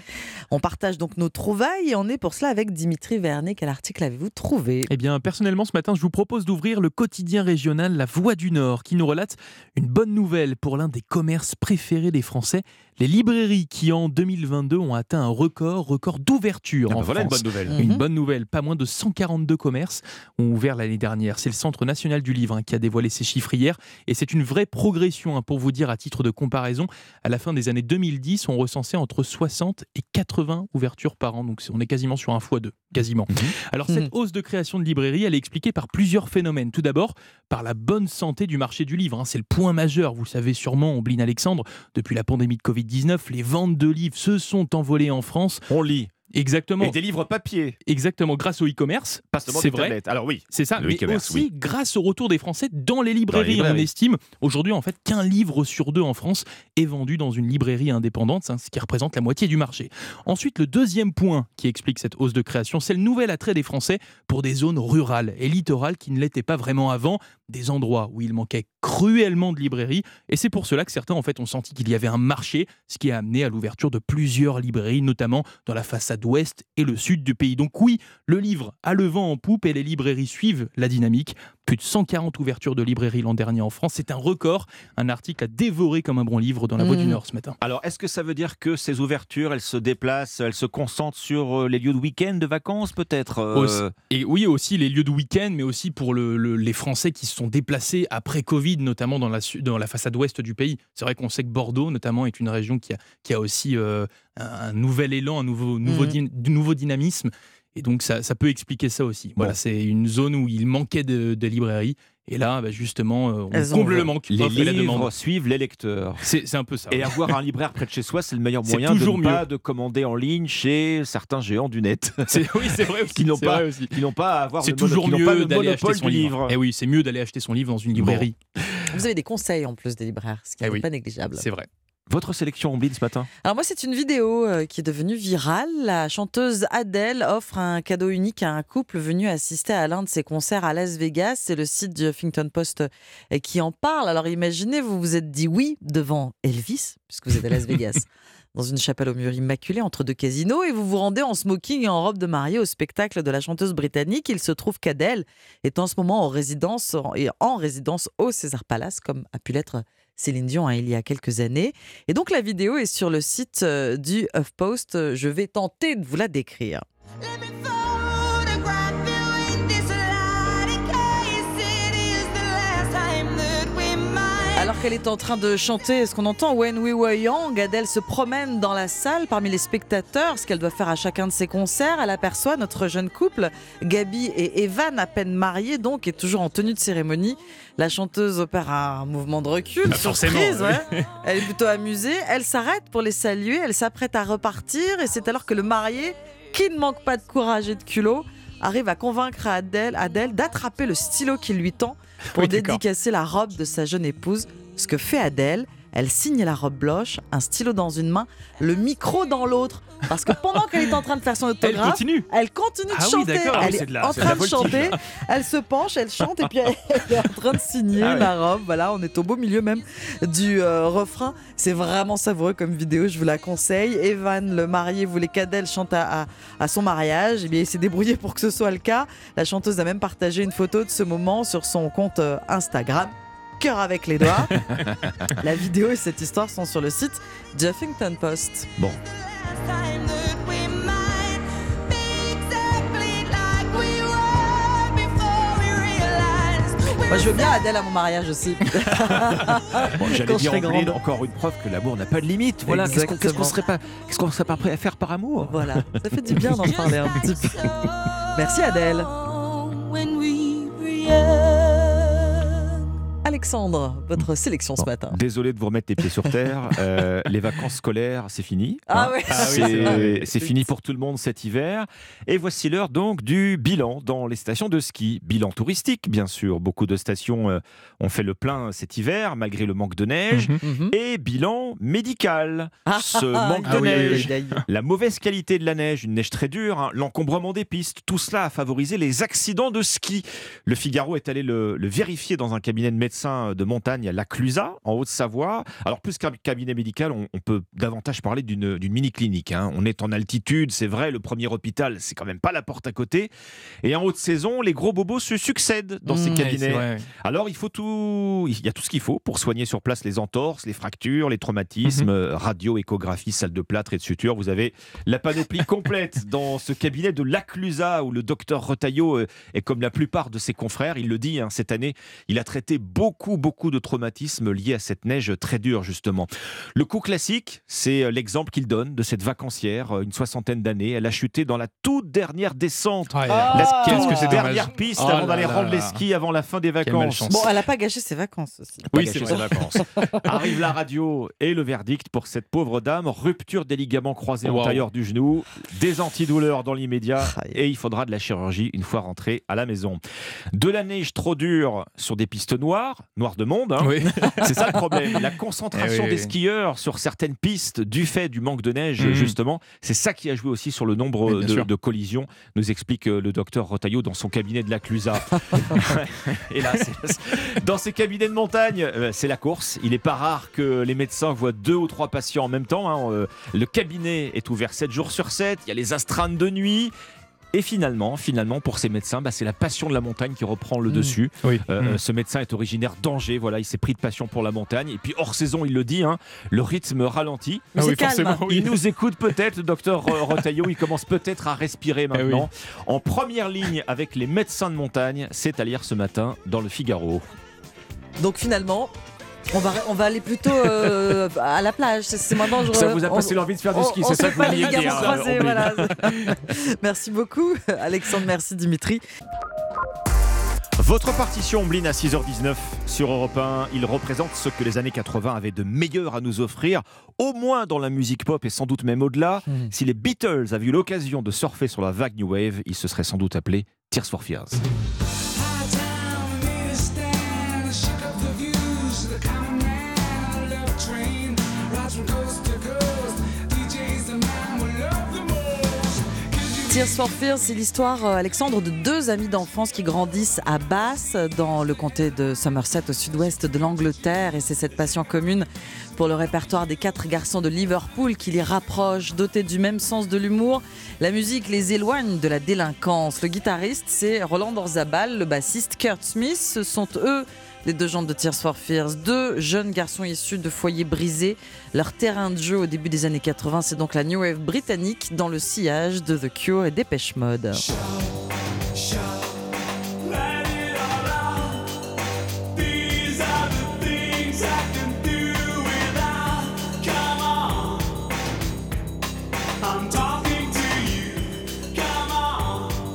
On partage donc nos trouvailles et on est pour cela avec Dimitri Vernet. Quel article avez-vous trouvé? Eh bien, personnellement, ce matin, je vous propose d'ouvrir le quotidien régional La Voix du Nord, qui nous relate une bonne nouvelle pour l'un des commerces préférés des Français, les librairies qui, en 2022, ont atteint un record, record d'ouverture Ah en bah voilà une France. bonne nouvelle. Une Mhm. bonne nouvelle. Pas moins de 142 commerces ont ouvert l'année dernière. C'est le Centre national du livre hein, qui a dévoilé ces chiffres hier. Et c'est une vraie progression, hein, pour vous dire, à titre de comparaison. À la fin des années 2010, on recensait entre 60 et 80 ouvertures par an. Donc on est quasiment sur un x2, quasiment. Alors cette hausse de création de librairies, elle est expliquée par plusieurs phénomènes. Tout d'abord, par la bonne santé du marché du livre. hein. C'est le point majeur, vous le savez sûrement, Ombline Alexandre. Depuis la pandémie de Covid-19, les ventes de livres se sont envolées en France. On lit. Exactement. Et des livres papier. Exactement, grâce au e-commerce. Pas seulement C'est vrai. tablettes. Alors oui, C'est ça, mais aussi oui. grâce au retour des Français dans les librairies. librairies. On estime aujourd'hui en fait qu'un livre sur deux en France est vendu dans une librairie indépendante, c'est ce qui représente la moitié du marché. Ensuite, le deuxième point qui explique cette hausse de création, c'est le nouvel attrait des Français pour des zones rurales et littorales qui ne l'étaient pas vraiment avant, des endroits où il manquait cruellement de librairies. Et c'est pour cela que certains en fait ont senti qu'il y avait un marché, ce qui a amené à l'ouverture de plusieurs librairies, notamment dans la façade ouest et le sud du pays. Donc oui, le livre a le vent en poupe et les librairies suivent la dynamique. Plus de 140 ouvertures de librairies l'an dernier en France, c'est un record. Un article à dévorer comme un bon livre dans la Voix du Mmh. Nord ce matin. Alors, est-ce que ça veut dire que ces ouvertures, elles se déplacent, elles se concentrent sur euh, les lieux de week-end, de vacances peut-être euh, Et oui, aussi les lieux de week-end, mais aussi pour le- le- les Français qui se sont déplacés après Covid, notamment dans la, dans la façade ouest du pays. C'est vrai qu'on sait que Bordeaux, notamment, est une région qui a, qui a aussi euh, un, un nouvel élan, un nouveau, nouveau, du nouveau dynamisme. Et donc, ça, ça peut expliquer ça aussi. Voilà, c'est une zone où il manquait de, de librairies. Et là, bah, justement, euh, on Elles comble le manque. Les et la livres demande. suivent les lecteurs. C'est un peu ça. Et avoir un libraire près de chez soi, c'est le meilleur C'est moyen toujours de ne pas mieux. de commander en ligne chez certains géants du net. C'est- oui, c'est vrai aussi, qui n'ont pas, pas à avoir C'est le mono- toujours pas mieux d'aller acheter son du livre. livre. Et oui, c'est mieux d'aller acheter son livre dans une librairie. Vous avez des conseils en plus des libraires, ce qui Eh n'est oui, pas négligeable. C'est vrai. Votre sélection Ombline ce matin Alors moi, c'est une vidéo euh, qui est devenue virale. La chanteuse Adele offre un cadeau unique à un couple venu assister à l'un de ses concerts à Las Vegas. C'est le site du Huffington Post euh, qui en parle. Alors imaginez, vous vous êtes dit oui devant Elvis, puisque vous êtes à Las Vegas. Dans une chapelle au mur immaculé entre deux casinos et vous vous rendez en smoking et en robe de mariée au spectacle de la chanteuse britannique. Il se trouve qu'Adèle est en ce moment en résidence et en résidence au César Palace, comme a pu l'être Céline Dion hein, il y a quelques années. Et donc la vidéo est sur le site euh, du HuffPost. Je vais tenter de vous la décrire. Qu'elle est en train de chanter, ce qu'on entend When We Were Young, Adèle se promène dans la salle parmi les spectateurs, ce qu'elle doit faire à chacun de ses concerts. Elle aperçoit notre jeune couple, Gabi et Evan, à peine mariés donc, et toujours en tenue de cérémonie. La chanteuse opère un mouvement de recul, Bah, surprise, oui. ouais. Elle est plutôt amusée. Elle s'arrête pour les saluer. Elle s'apprête à repartir. Et c'est alors que le marié, qui ne manque pas de courage et de culot, arrive à convaincre Adèle, Adèle d'attraper le stylo qu'il lui tend pour Oui, dédicacer la robe de sa jeune épouse. Ce que fait Adèle, elle signe la robe blanche, un stylo dans une main, le micro dans l'autre. Parce que pendant qu'elle est en train de faire son Elle autographe, continue elle continue de Ah chanter. Ah oui, elle est, de la- en de train de chanter. Elle se penche, elle chante et puis elle, elle est en train de signer Ah ouais. la robe. Voilà, on est au beau milieu même du euh, refrain. C'est vraiment savoureux comme vidéo, je vous la conseille. Evan, le marié, voulait qu'Adèle chante à, à- à son mariage. Eh bien, il s'est débrouillé pour que ce soit le cas. La chanteuse a même partagé une photo de ce moment sur son compte euh, Instagram. Cœur avec les doigts. la vidéo et cette histoire sont sur le site Huffington Post. Bon. Moi, je veux bien Adèle à mon mariage aussi. Bon, J'allais dire grande. encore une preuve que l'amour n'a pas de limite. Voilà, qu'est-ce qu'on serait pas, qu'est-ce qu'on serait pas prêt à faire par amour? Voilà, ça fait du bien d'en parler un petit peu. Merci Adèle. Alexandre, votre sélection ce matin. Désolé de vous remettre les pieds sur terre. Euh, les vacances scolaires, c'est fini. Ah Hein. oui. Ah oui, c'est fini pour tout le monde cet hiver. Et voici l'heure donc du bilan dans les stations de ski. Bilan touristique, bien sûr. Beaucoup de stations euh, ont fait le plein cet hiver, malgré le manque de neige. Mhm. Et bilan médical. Ce ah, manque ah de oui, neige, oui, oui. la mauvaise qualité de la neige, une neige très dure, hein, l'encombrement des pistes, tout cela a favorisé les accidents de ski. Le Figaro est allé le, le vérifier dans un cabinet de médecins de montagne à La Clusaz, en Haute-Savoie. Alors, plus qu'un cabinet médical, on, on peut davantage parler d'une mini-clinique. hein. On est en altitude, c'est vrai, le premier hôpital, c'est quand même pas la porte à côté. Et en haute saison, les gros bobos se succèdent dans ces Mmh, cabinets. ouais. Alors, il faut tout, il y a tout ce qu'il faut pour soigner sur place les entorses, les fractures, les traumatismes, euh, radio, échographie, salle de plâtre et de suture. Vous avez la panoplie complète dans ce cabinet de l'Aclusa où le docteur Retailleau euh, est comme la plupart de ses confrères. Il le dit hein, cette année, il a traité beaucoup, beaucoup de traumatismes liés à cette neige très dure justement. Le coup classique, c'est euh, l'exemple qu'il donne de cette vacancière, euh, une soixantaine d'années. Elle a chuté dans la toute dernière descente, Ah, la toute dernière piste Oh avant d'aller là rendre les skis avant la fin des vacances. Bon, elle n'a pas gâché ses vacances aussi. Oui, c'est ses vrai. vacances. Arrive la radio et le verdict pour cette pauvre dame. Rupture des ligaments croisés Wow. antérieurs du genou, des antidouleurs dans l'immédiat et il faudra de la chirurgie une fois rentrée à la maison. De la neige trop dure sur des pistes noires, noir de monde. hein. Oui. C'est ça le problème. La concentration Eh oui, des oui. skieurs sur certaines pistes du fait du manque de neige, Mhm. justement, c'est ça qui a joué aussi sur le nombre de, collisions, nous explique euh, le docteur Rotaillot dans son cabinet de la Clusa. Et là, c'est- dans ces cabinets de montagne, euh, c'est la course. Il n'est pas rare que les médecins voient deux ou trois patients en même temps. hein. Euh, Le cabinet est ouvert 7 jours sur 7. Il y a les astreintes de nuit. Et finalement, finalement, pour ces médecins, bah, c'est la passion de la montagne qui reprend le Mmh. dessus. Oui. Euh, Mmh. euh, ce médecin est originaire d'Angers. Voilà, il s'est pris de passion pour la montagne. Et puis hors saison, il le dit, hein, le rythme ralentit. Ah c'est oui, calme. forcément, oui. Il nous écoute peut-être, le docteur Ro- Rotaillot. Il commence peut-être à respirer Eh maintenant. En première ligne avec les médecins de montagne, c'est à lire ce matin dans le Figaro. Donc finalement, on va, on va aller plutôt euh, à la plage. C'est- moins dangereux. Ça vous a On- passé l'envie de faire du ski, on c'est se ça fait que vous vouliez dire, croisés, voilà. merci beaucoup, Alexandre. Merci, Dimitri. Votre partition Omblin à 6h19 sur Europe 1, il représente ce que les années 80 avaient de meilleur à nous offrir, au moins dans la musique pop et sans doute même au-delà. Si les Beatles avaient eu l'occasion de surfer sur la vague New Wave, ils se seraient sans doute appelés Tears for Fears. Tears for Fears, c'est l'histoire, euh, Alexandre, de deux amis d'enfance qui grandissent à Bath, dans le comté de Somerset, au sud-ouest de l'Angleterre. Et c'est cette passion commune pour le répertoire des quatre garçons de Liverpool qui les rapproche, dotés du même sens de l'humour. La musique les éloigne de la délinquance. Le guitariste, c'est Roland Orzabal, le bassiste Kurt Smith. Ce sont eux les deux gens de Tears for Fears, deux jeunes garçons issus de foyers brisés. Leur terrain de jeu au début des années 80, c'est donc la New Wave britannique dans le sillage de The Cure et Dépêche Mode.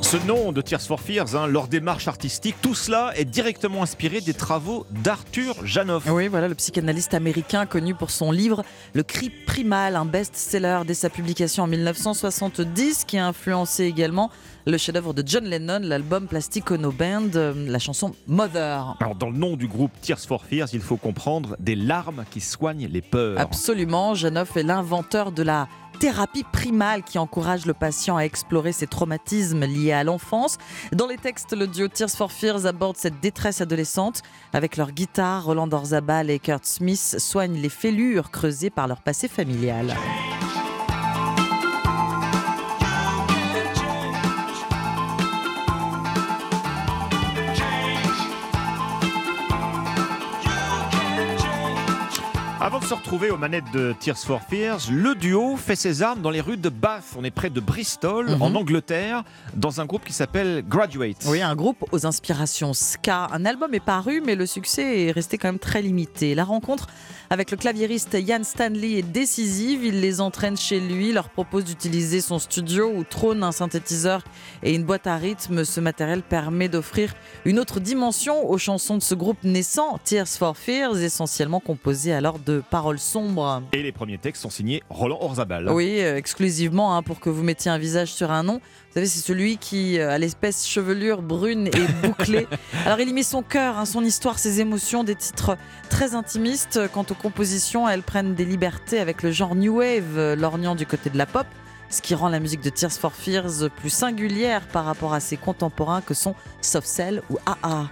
Ce nom de Tears for Fears, hein, leur démarche artistique, tout cela est directement inspiré des travaux d'Arthur Janoff. Oui, voilà le psychanalyste américain connu pour son livre Le cri primal, un best-seller dès sa publication en 1970, qui a influencé également le chef-d'œuvre de John Lennon, l'album Plastic Ono Band, euh, la chanson Mother. Alors, dans le nom du groupe Tears for Fears, il faut comprendre des larmes qui soignent les peurs. Absolument, Janoff est l'inventeur de la thérapie primale qui encourage le patient à explorer ses traumatismes liés à l'enfance. Dans les textes, le duo Tears for Fears aborde cette détresse adolescente. Avec leur guitare, Roland Orzabal et Kurt Smith soignent les fêlures creusées par leur passé familial. Avant de se retrouver aux manettes de Tears for Fears, le duo fait ses armes dans les rues de Bath. On est près de Bristol, Mhm. en Angleterre, dans un groupe qui s'appelle Graduate. Oui, un groupe aux inspirations ska. Un album est paru, mais le succès est resté quand même très limité. La rencontre avec le claviériste Ian Stanley est décisive. Il les entraîne chez lui, leur propose d'utiliser son studio où trône un synthétiseur et une boîte à rythme. Ce matériel permet d'offrir une autre dimension aux chansons de ce groupe naissant, Tears for Fears, essentiellement composé alors de paroles sombres. Et les premiers textes sont signés Roland Orzabal. Oui, euh, exclusivement hein, pour que vous mettiez un visage sur un nom. Vous savez, c'est celui qui euh, a l'espèce chevelure brune et bouclée. Alors, il y met son cœur, hein, son histoire, ses émotions, des titres très intimistes. Quant aux compositions, elles prennent des libertés avec le genre New Wave, euh, lorgnant du côté de la pop. Ce qui rend la musique de Tears for Fears plus singulière par rapport à ses contemporains que sont Soft Cell ou AA.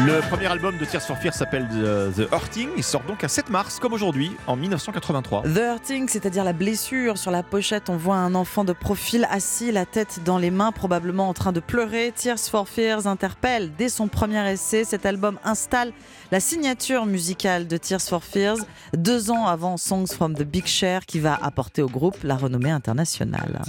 Le premier album de Tears for Fears s'appelle The, Hurting. Il sort donc à 7 mars, comme aujourd'hui, en 1983. The Hurting, c'est-à-dire la blessure. Sur la pochette, on voit un enfant de profil assis, la tête dans les mains, probablement en train de pleurer. Tears for Fears interpelle dès son premier essai. Cet album installe la signature musicale de Tears for Fears, deux ans avant Songs from the Big Share, qui va apporter au groupe la renommée internationale.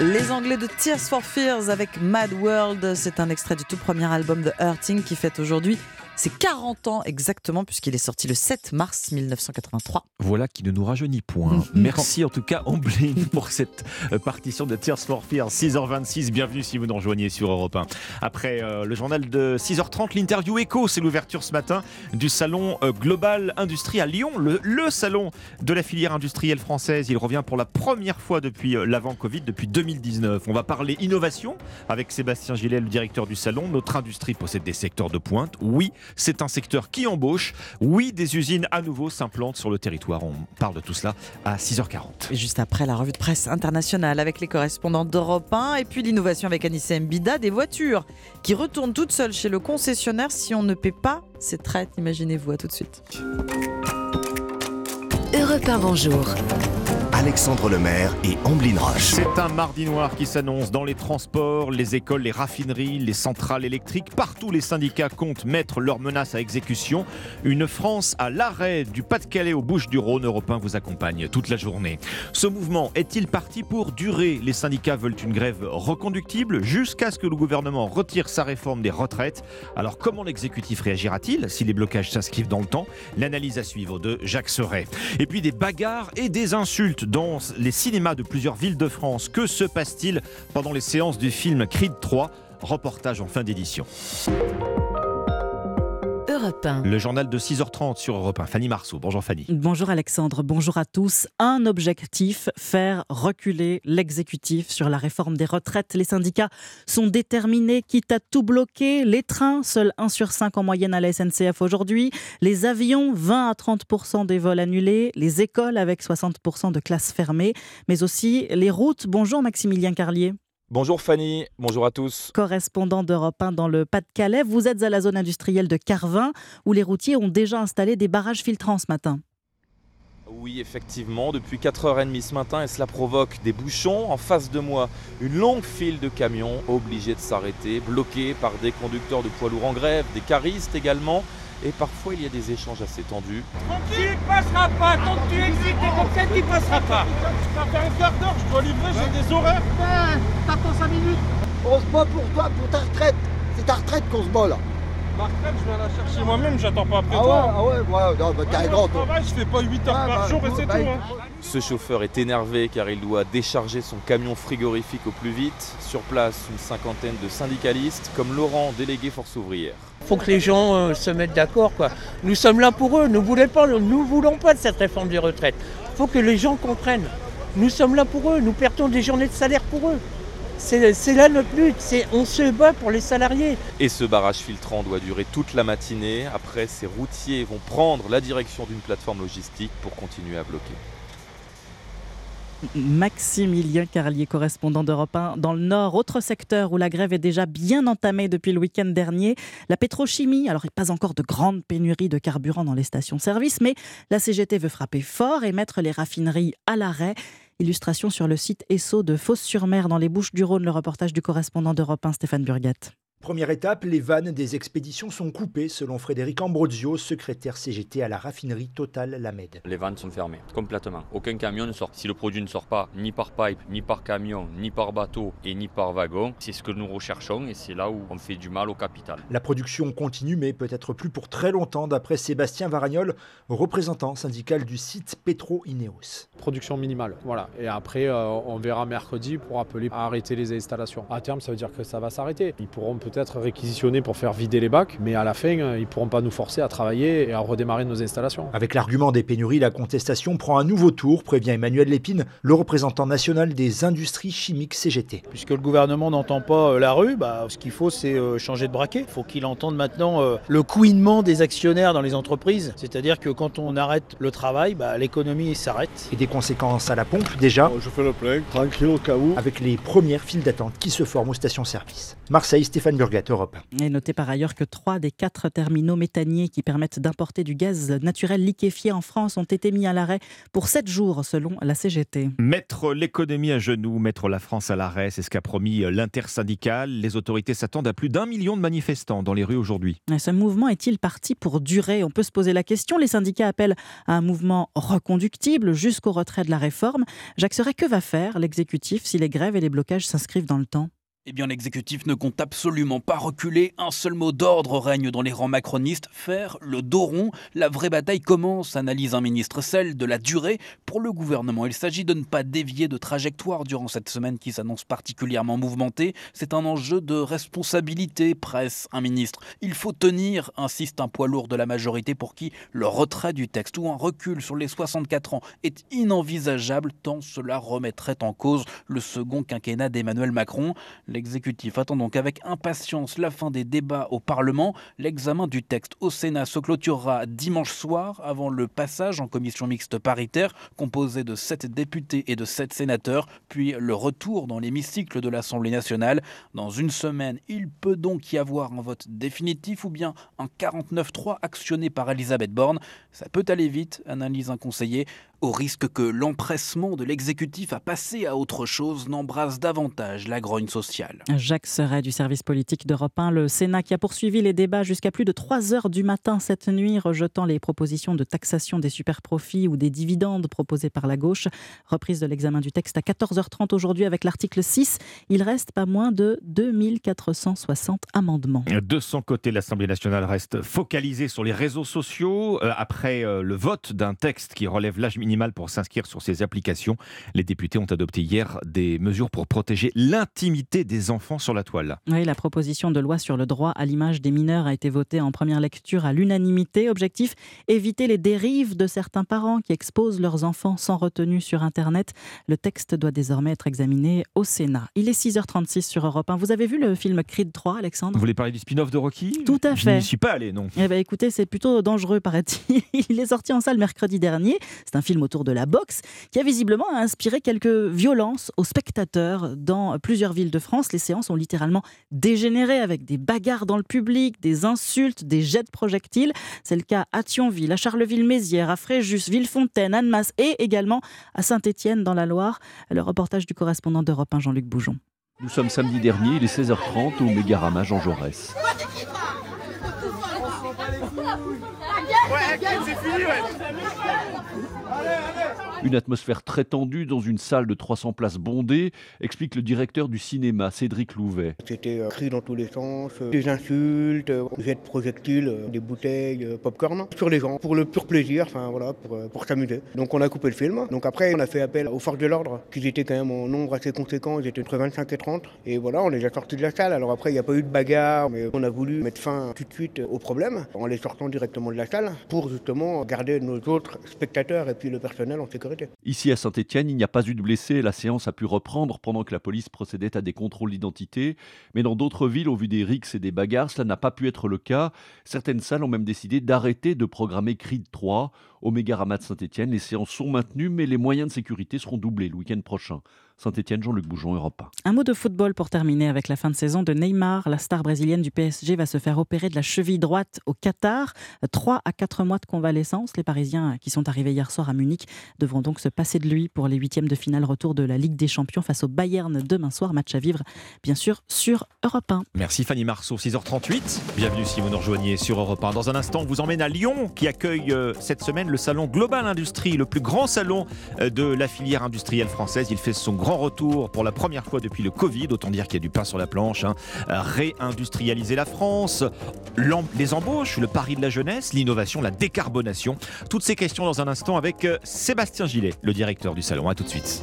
Les Anglais de Tears for Fears avec Mad World, c'est un extrait du tout premier album de Hurting qui fête aujourd'hui ses 40 ans exactement puisqu'il est sorti le 7 mars 1983. Voilà qui ne nous rajeunit point. Merci en tout cas Amblin pour cette euh, partition de Tears for Fears 6h26. Bienvenue si vous nous rejoignez sur Europe 1. Après euh, le journal de 6h30, l'interview écho, c'est l'ouverture ce matin du salon euh, Global Industrie à Lyon, le, le salon de la filière industrielle française. Il revient pour la première fois depuis euh, l'avant-Covid, depuis 2019. On va parler innovation avec Sébastien Gillet, le directeur du salon. Notre industrie possède des secteurs de pointe. Oui, c'est un secteur qui embauche. Oui, des usines à nouveau s'implantent sur le territoire. On parle de tout cela à 6h40. Et juste après la revue de presse internationale avec les correspondants d'Europe 1 et puis l'innovation avec Anissé Mbida, des voitures qui retournent toutes seules chez le concessionnaire si on ne paie pas ses traites. Imaginez-vous, à tout de suite. Europe 1, bonjour. Alexandre Lemaire et Amblin Roche. C'est un mardi noir qui s'annonce dans les transports, les écoles, les raffineries, les centrales électriques. Partout, les syndicats comptent mettre leurs menaces à exécution. Une France à l'arrêt du Pas-de-Calais aux Bouches-du-Rhône. Europe 1 vous accompagne toute la journée. Ce mouvement est-il parti pour durer? Les syndicats veulent une grève reconductible jusqu'à ce que le gouvernement retire sa réforme des retraites. Alors, comment l'exécutif réagira-t-il si les blocages s'inscrivent dans le temps? L'analyse à suivre de Jacques Serret. Et puis des bagarres et des insultes dans les cinémas de plusieurs villes de France. Que se passe-t-il pendant les séances du film Creed 3 Reportage en fin d'édition. Europe 1. Le journal de 6h30 sur Europe 1. Fanny Marceau. Bonjour Fanny. Bonjour Alexandre, bonjour à tous. Un objectif, faire reculer l'exécutif sur la réforme des retraites. Les syndicats sont déterminés, quitte à tout bloquer. Les trains, seul 1 sur 5 en moyenne à la SNCF aujourd'hui. Les avions, 20 à 30% des vols annulés. Les écoles avec 60% de classes fermées. Mais aussi les routes. Bonjour Maximilien Carlier. Bonjour Fanny, bonjour à tous. Correspondant d'Europe 1 dans le Pas-de-Calais, vous êtes à la zone industrielle de Carvin où les routiers ont déjà installé des barrages filtrants ce matin. Oui, effectivement, depuis 4h30 ce matin, et cela provoque des bouchons. En face de moi, une longue file de camions obligés de s'arrêter, bloqués par des conducteurs de poids lourds en grève, des caristes également. Et parfois, il y a des échanges assez tendus. Tu ne passeras pas, tant que tu existes et ça, tu passeras pas. Ça fait un quart d'heure, je dois livrer, j'ai des horaires. T'attends 5 minutes. On se bat pour toi, pour ta retraite. C'est ta retraite qu'on se bat là. Ma retraite, je vais la chercher moi-même, j'attends pas après Ah ouais, toi. ah ouais, ouais, non, bah, t'es un Ouais, grand au toi. travail, je fais pas 8 heures Ouais, par bah, jour et c'est bah, tout. hein. Ce chauffeur est énervé car il doit décharger son camion frigorifique au plus vite. Sur place, une cinquantaine de syndicalistes, comme Laurent, délégué Force ouvrière. faut que les gens euh, se mettent d'accord. Quoi. Nous sommes là pour eux, nous ne pas, nous voulons pas de cette réforme des retraites. Il faut que les gens comprennent. Nous sommes là pour eux, nous perdons des journées de salaire pour eux. C'est là notre but, c'est on se bat pour les salariés. Et ce barrage filtrant doit durer toute la matinée. Après, ces routiers vont prendre la direction d'une plateforme logistique pour continuer à bloquer. Maximilien Carlier, correspondant d'Europe 1 dans le Nord, autre secteur où la grève est déjà bien entamée depuis le week-end dernier, la pétrochimie. Alors, il n'y a pas encore de grande pénurie de carburant dans les stations-service, mais la CGT veut frapper fort et mettre les raffineries à l'arrêt. Illustration sur le site ESSO de Fos-sur-Mer dans les Bouches du Rhône, le reportage du correspondant d'Europe 1, Stéphane Burgat. Première étape, les vannes des expéditions sont coupées, selon Frédéric Ambrozio, secrétaire CGT à la raffinerie Total Lamed. Les vannes sont fermées, complètement. Aucun camion ne sort. Si le produit ne sort pas ni par pipe, ni par camion, ni par bateau et ni par wagon, c'est ce que nous recherchons et c'est là où on fait du mal au capital. La production continue, mais peut-être plus pour très longtemps, d'après Sébastien Varagnol, représentant syndical du site Petro Ineos. Production minimale, voilà. Et après, euh, on verra mercredi pour appeler à arrêter les installations. À terme, ça veut dire que ça va s'arrêter. Ils pourront peut-être réquisitionner pour faire vider les bacs, mais à la fin, euh, ils pourront pas nous forcer à travailler et à redémarrer nos installations. Avec l'argument des pénuries, la contestation prend un nouveau tour, prévient Emmanuel Lépine, le représentant national des industries chimiques CGT. Puisque le gouvernement n'entend pas euh, la rue, bah, ce qu'il faut c'est euh, changer de braquet. Il faut qu'il entende maintenant le couinement des actionnaires dans les entreprises. C'est-à-dire que quand on arrête le travail, bah, l'économie s'arrête. Et des conséquences à la pompe déjà? Je fais le plein, tranquille au cas où. Avec les premières files d'attente qui se forment aux stations-service. Marseille, Stéphane Burgat, Europe. Et notez par ailleurs que trois des quatre terminaux méthaniers qui permettent d'importer du gaz naturel liquéfié en France ont été mis à l'arrêt pour sept jours selon la CGT. Mettre l'économie à genoux, mettre la France à l'arrêt, c'est ce qu'a promis l'intersyndicale. Les autorités s'attendent à plus d'un million de manifestants dans les rues aujourd'hui. Ce mouvement est-il parti pour durer? On peut se poser la question. Les syndicats appellent à un mouvement reconductible jusqu'au retrait de la réforme. Jacques Serret, que va faire l'exécutif si les grèves et les blocages s'inscrivent dans le temps? Eh bien, l'exécutif ne compte absolument pas reculer. Un seul mot d'ordre règne dans les rangs macronistes faire le dos rond. La vraie bataille commence, analyse un ministre, celle de la durée. Pour le gouvernement, il s'agit de ne pas dévier de trajectoire durant cette semaine qui s'annonce particulièrement mouvementée. C'est un enjeu de responsabilité, presse un ministre. Il faut tenir, insiste un poids lourd de la majorité pour qui le retrait du texte ou un recul sur les 64 ans est inenvisageable tant cela remettrait en cause le second quinquennat d'Emmanuel Macron. L'exécutif attend donc avec impatience la fin des débats au Parlement. L'examen du texte au Sénat se clôturera dimanche soir avant le passage en commission mixte paritaire composée de 7 députés et de 7 sénateurs, puis le retour dans l'hémicycle de l'Assemblée nationale. Dans une semaine, il peut donc y avoir un vote définitif ou bien un 49-3 actionné par Elisabeth Borne. Ça peut aller vite, analyse un conseiller, au risque que l'empressement de l'exécutif à passer à autre chose n'embrasse davantage la grogne sociale. Jacques Serret du service politique d'Europe 1, le Sénat qui a poursuivi les débats jusqu'à plus de 3 heures du matin cette nuit, rejetant les propositions de taxation des superprofits ou des dividendes proposées par la gauche. Reprise de l'examen du texte à 14h30 aujourd'hui avec l'article 6. Il reste pas moins de 2460 amendements. De son côté, l'Assemblée nationale reste focalisée sur les réseaux sociaux. Euh, après euh, le vote d'un texte qui relève l'âge minimal pour s'inscrire sur ces applications, les députés ont adopté hier des mesures pour protéger l'intimité des enfants sur la toile. Oui, la proposition de loi sur le droit à l'image des mineurs a été votée en première lecture à l'unanimité. Objectif éviter les dérives de certains parents qui exposent leurs enfants sans retenue sur Internet. Le texte doit désormais être examiné au Sénat. Il est 6h36 sur Europe 1. Vous avez vu le film Creed 3, Alexandre? Vous voulez parler du spin-off de Rocky? Tout à Je fait. n'y suis pas allé, non. Eh ben, écoutez, c'est plutôt dangereux, paraît-il. Il est sorti en salle mercredi dernier. C'est un film autour de la boxe qui a visiblement inspiré quelques violences aux spectateurs dans plusieurs villes de France. Les séances ont littéralement dégénéré avec des bagarres dans le public, des insultes, des jets de projectiles. C'est le cas à Thionville, à Charleville-Mézières, à Fréjus, Villefontaine, Annemasse et également à Saint-Étienne dans la Loire. Le reportage du correspondant d'Europe 1, Jean-Luc Boujon. Nous sommes samedi dernier, il est 16h30 au Mégarama Jean Jaurès. Une atmosphère très tendue dans une salle de 300 places bondées, explique le directeur du cinéma, Cédric Louvet. C'était euh, cris dans tous les sens, euh, des insultes, euh, jets de projectiles, des bouteilles, popcorn sur les gens pour le pur plaisir, enfin voilà, pour, pour s'amuser. Donc on a coupé le film. Donc après on a fait appel aux forces de l'ordre, qui étaient quand même en nombre assez conséquent, ils étaient entre 25 et 30. Et voilà, on les a sortis de la salle. Alors après il n'y a pas eu de bagarre, mais on a voulu mettre fin tout de suite au problème en les sortant directement de la salle pour justement garder nos autres spectateurs et puis le personnel en sécurité. Ici à Saint-Étienne, il n'y a pas eu de blessés. La séance a pu reprendre pendant que la police procédait à des contrôles d'identité. Mais dans d'autres villes, au vu des rixes et des bagarres, cela n'a pas pu être le cas. Certaines salles ont même décidé d'arrêter de programmer Creed 3. Au Mégarama de Saint-Étienne, les séances sont maintenues, mais les moyens de sécurité seront doublés le week-end prochain. Saint-Étienne, Jean-Luc Boujon, Europe 1. Un mot de football pour terminer avec la fin de saison de Neymar. La star brésilienne du PSG va se faire opérer de la cheville droite au Qatar. 3 à 4 mois de convalescence. Les Parisiens qui sont arrivés hier soir à Munich devront donc se passer de lui pour les huitièmes de finale retour de la Ligue des Champions face au Bayern demain soir. Match à vivre, bien sûr, sur Europe 1. Merci Fanny Marceau, 6h38. Bienvenue si vous nous rejoignez sur Europe 1. Dans un instant, on vous emmène à Lyon qui accueille euh, cette semaine le salon Global Industrie, le plus grand salon euh, de la filière industrielle française. Il fait son grand retour pour la première fois depuis le Covid. Autant dire qu'il y a du pain sur la planche. hein. Réindustrialiser la France, les embauches, le pari de la jeunesse, l'innovation, la décarbonation. Toutes ces questions dans un instant avec euh, Sébastien Gillet, le directeur du salon. A tout de suite.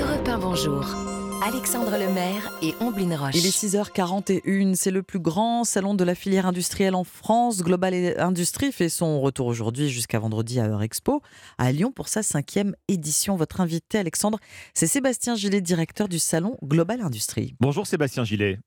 Europe 1, bonjour. Alexandre Lemaire et Omblin Roche. Il est 6h41, c'est le plus grand salon de la filière industrielle en France. Global Industrie fait son retour aujourd'hui jusqu'à vendredi à Eurexpo à Lyon pour sa cinquième édition. Votre invité, Alexandre, c'est Sébastien Gillet, directeur du salon Global Industrie. Bonjour Sébastien Gillet.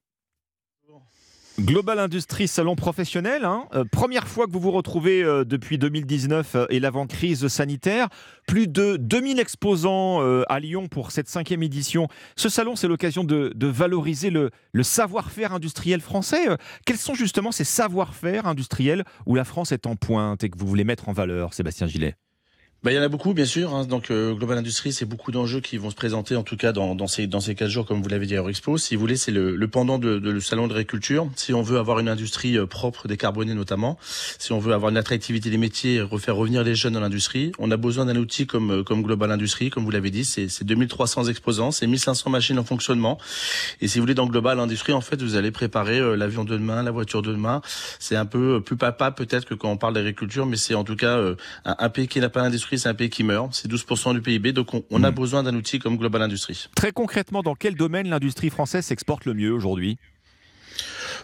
Global Industrie Salon professionnel, hein. Euh, première fois que vous vous retrouvez euh, depuis 2019 euh, et l'avant-crise sanitaire. Plus de 2000 exposants à Lyon pour cette cinquième édition. Ce salon, c'est l'occasion de, valoriser le, le savoir-faire industriel français. Quels sont justement ces savoir-faire industriels où la France est en pointe et que vous voulez mettre en valeur, Sébastien Gillet? Bah, il y en a beaucoup, bien sûr. hein. Donc, euh, Global Industries, c'est beaucoup d'enjeux qui vont se présenter, en tout cas dans, dans ces dans ces quatre jours, comme vous l'avez dit à Eurexpo. Si vous voulez, c'est le, le pendant de, de le salon de l'agriculture. Si on veut avoir une industrie euh, propre, décarbonée notamment, si on veut avoir une attractivité des métiers, et refaire revenir les jeunes dans l'industrie, on a besoin d'un outil comme euh, comme Global Industries, comme vous l'avez dit. C'est c'est 2300 exposants, c'est 1500 machines en fonctionnement. Et si vous voulez, dans Global Industries, en fait, vous allez préparer euh, l'avion de demain, la voiture de demain. C'est un peu euh, plus papa peut-être que quand on parle d'agriculture, mais c'est en tout cas un, un pays qui n'a pas c'est un pays qui meurt. C'est 12% du PIB, donc on, on a besoin d'un outil comme Global Industries. Très concrètement, dans quel domaine l'industrie française s'exporte le mieux aujourd'hui?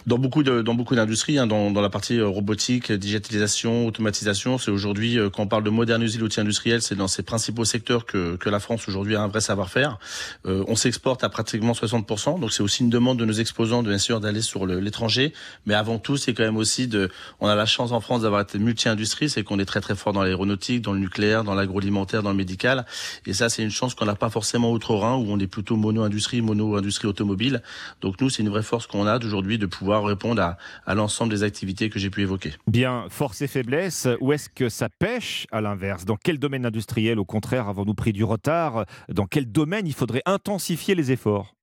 Dans beaucoup de, dans beaucoup d'industries, hein, dans, dans la partie euh, robotique, digitalisation, automatisation, c'est aujourd'hui euh, quand on parle de moderniser l'outil industriel, c'est dans ces principaux secteurs que, que la France aujourd'hui a un vrai savoir-faire. Euh, on s'exporte à pratiquement 60%, donc c'est aussi une demande de nos exposants, de, bien sûr, d'aller sur l'étranger. Mais avant tout, c'est quand même aussi de, on a la chance en France d'avoir été multi-industrie, c'est qu'on est très très fort dans l'aéronautique, dans le nucléaire, dans l'agroalimentaire, dans le médical. Et ça, c'est une chance qu'on n'a pas forcément outre-Rhin, où on est plutôt mono-industrie, mono-industrie automobile. Donc nous, c'est une vraie force qu'on a d'aujourd'hui de pouvoir répondre à, à l'ensemble des activités que j'ai pu évoquer. Bien, force et faiblesse, où est-ce que ça pêche à l'inverse? Dans quel domaine industriel, au contraire, avons-nous pris du retard? Dans quel domaine il faudrait intensifier les efforts?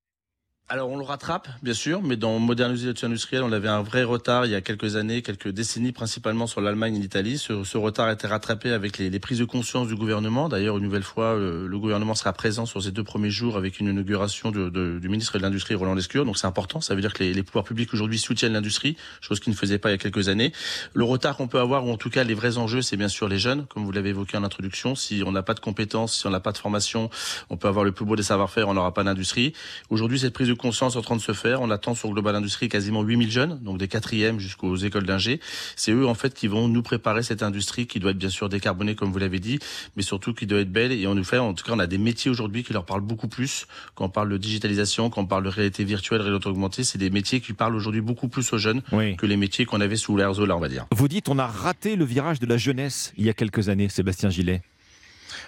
Alors on le rattrape, bien sûr, mais dans moderniser l'outil industriel, on avait un vrai retard il y a quelques années, quelques décennies, principalement sur l'Allemagne et l'Italie. Ce, retard a été rattrapé avec les, prises de conscience du gouvernement. D'ailleurs, une nouvelle fois, le, gouvernement sera présent sur ces deux premiers jours avec une inauguration du ministre de l'Industrie, Roland Lescure. Donc c'est important, ça veut dire que les, pouvoirs publics aujourd'hui soutiennent l'industrie, chose qu'ils ne faisaient pas il y a quelques années. Le retard qu'on peut avoir, ou en tout cas les vrais enjeux, c'est bien sûr les jeunes, comme vous l'avez évoqué en introduction. Si on n'a pas de compétences, si on n'a pas de formation, on peut avoir le plus beau des savoir-faire, on n'aura pas d'industrie. Aujourd'hui, cette prise conscience en train de se faire. On attend sur Global Industrie quasiment 8000 jeunes, donc des quatrièmes jusqu'aux écoles d'ingé. C'est eux, en fait, qui vont nous préparer cette industrie qui doit être bien sûr décarbonée, comme vous l'avez dit, mais surtout qui doit être belle. Et on nous fait, en tout cas, on a des métiers aujourd'hui qui leur parlent beaucoup plus. Quand on parle de digitalisation, quand on parle de réalité virtuelle, réalité augmentée, c'est des métiers qui parlent aujourd'hui beaucoup plus aux jeunes que les métiers qu'on avait sous l'ère Zola, on va dire. Vous dites on a raté le virage de la jeunesse il y a quelques années, Sébastien Gillet.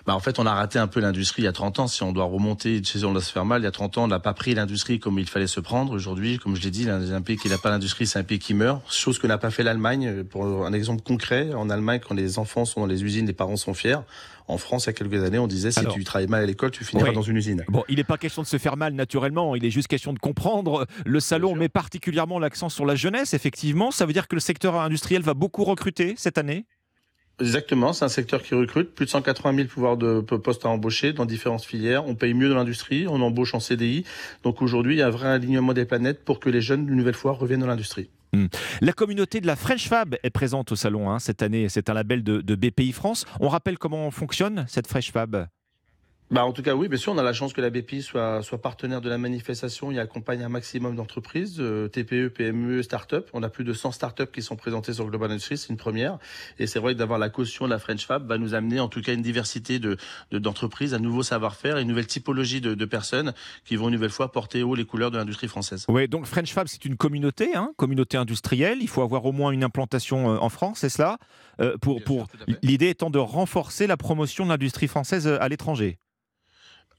Bah, en fait, on a raté un peu l'industrie il y a 30 ans. Si on doit remonter, si on doit se faire mal, il y a 30 ans, on n'a pas pris l'industrie comme il fallait se prendre. Aujourd'hui, comme je l'ai dit, un pays qui n'a pas l'industrie, c'est un pays qui meurt. Chose que n'a pas fait l'Allemagne. Pour un exemple concret, en Allemagne, quand les enfants sont dans les usines, les parents sont fiers. En France, il y a quelques années, on disait si Alors- tu travailles mal à l'école, tu finiras Oui. dans une usine. Bon, il n'est pas question de se faire mal naturellement, il est juste question de comprendre. Le salon met particulièrement l'accent sur la jeunesse, effectivement. Ça veut dire que le secteur industriel va beaucoup recruter cette année? Exactement, c'est un secteur qui recrute plus de 180 000 pouvoirs de p- postes à embaucher dans différentes filières. On paye mieux dans l'industrie, on embauche en CDI. Donc aujourd'hui, il y a un vrai alignement des planètes pour que les jeunes, une nouvelle fois, reviennent dans l'industrie. Hmm. La communauté de la French Fab est présente au salon hein, cette année. C'est un label de, de BPI France. On rappelle comment fonctionne cette French Fab? Bah, en tout cas, oui, bien sûr, on a la chance que la BPI soit, soit partenaire de la manifestation et accompagne un maximum d'entreprises, euh, TPE, PME, start-up. On a plus de 100 start-up qui sont présentées sur Global Industries, c'est une première. Et c'est vrai que d'avoir la caution de la French Fab va nous amener en tout cas une diversité de, de- d'entreprises, un nouveau savoir-faire, une nouvelle typologie de, de personnes qui vont une nouvelle fois porter haut les couleurs de l'industrie française. Oui, donc French Fab, c'est une communauté, hein, communauté industrielle. Il faut avoir au moins une implantation euh, en France, c'est cela? Euh, pour, pour... L'idée étant de renforcer la promotion de l'industrie française à l'étranger.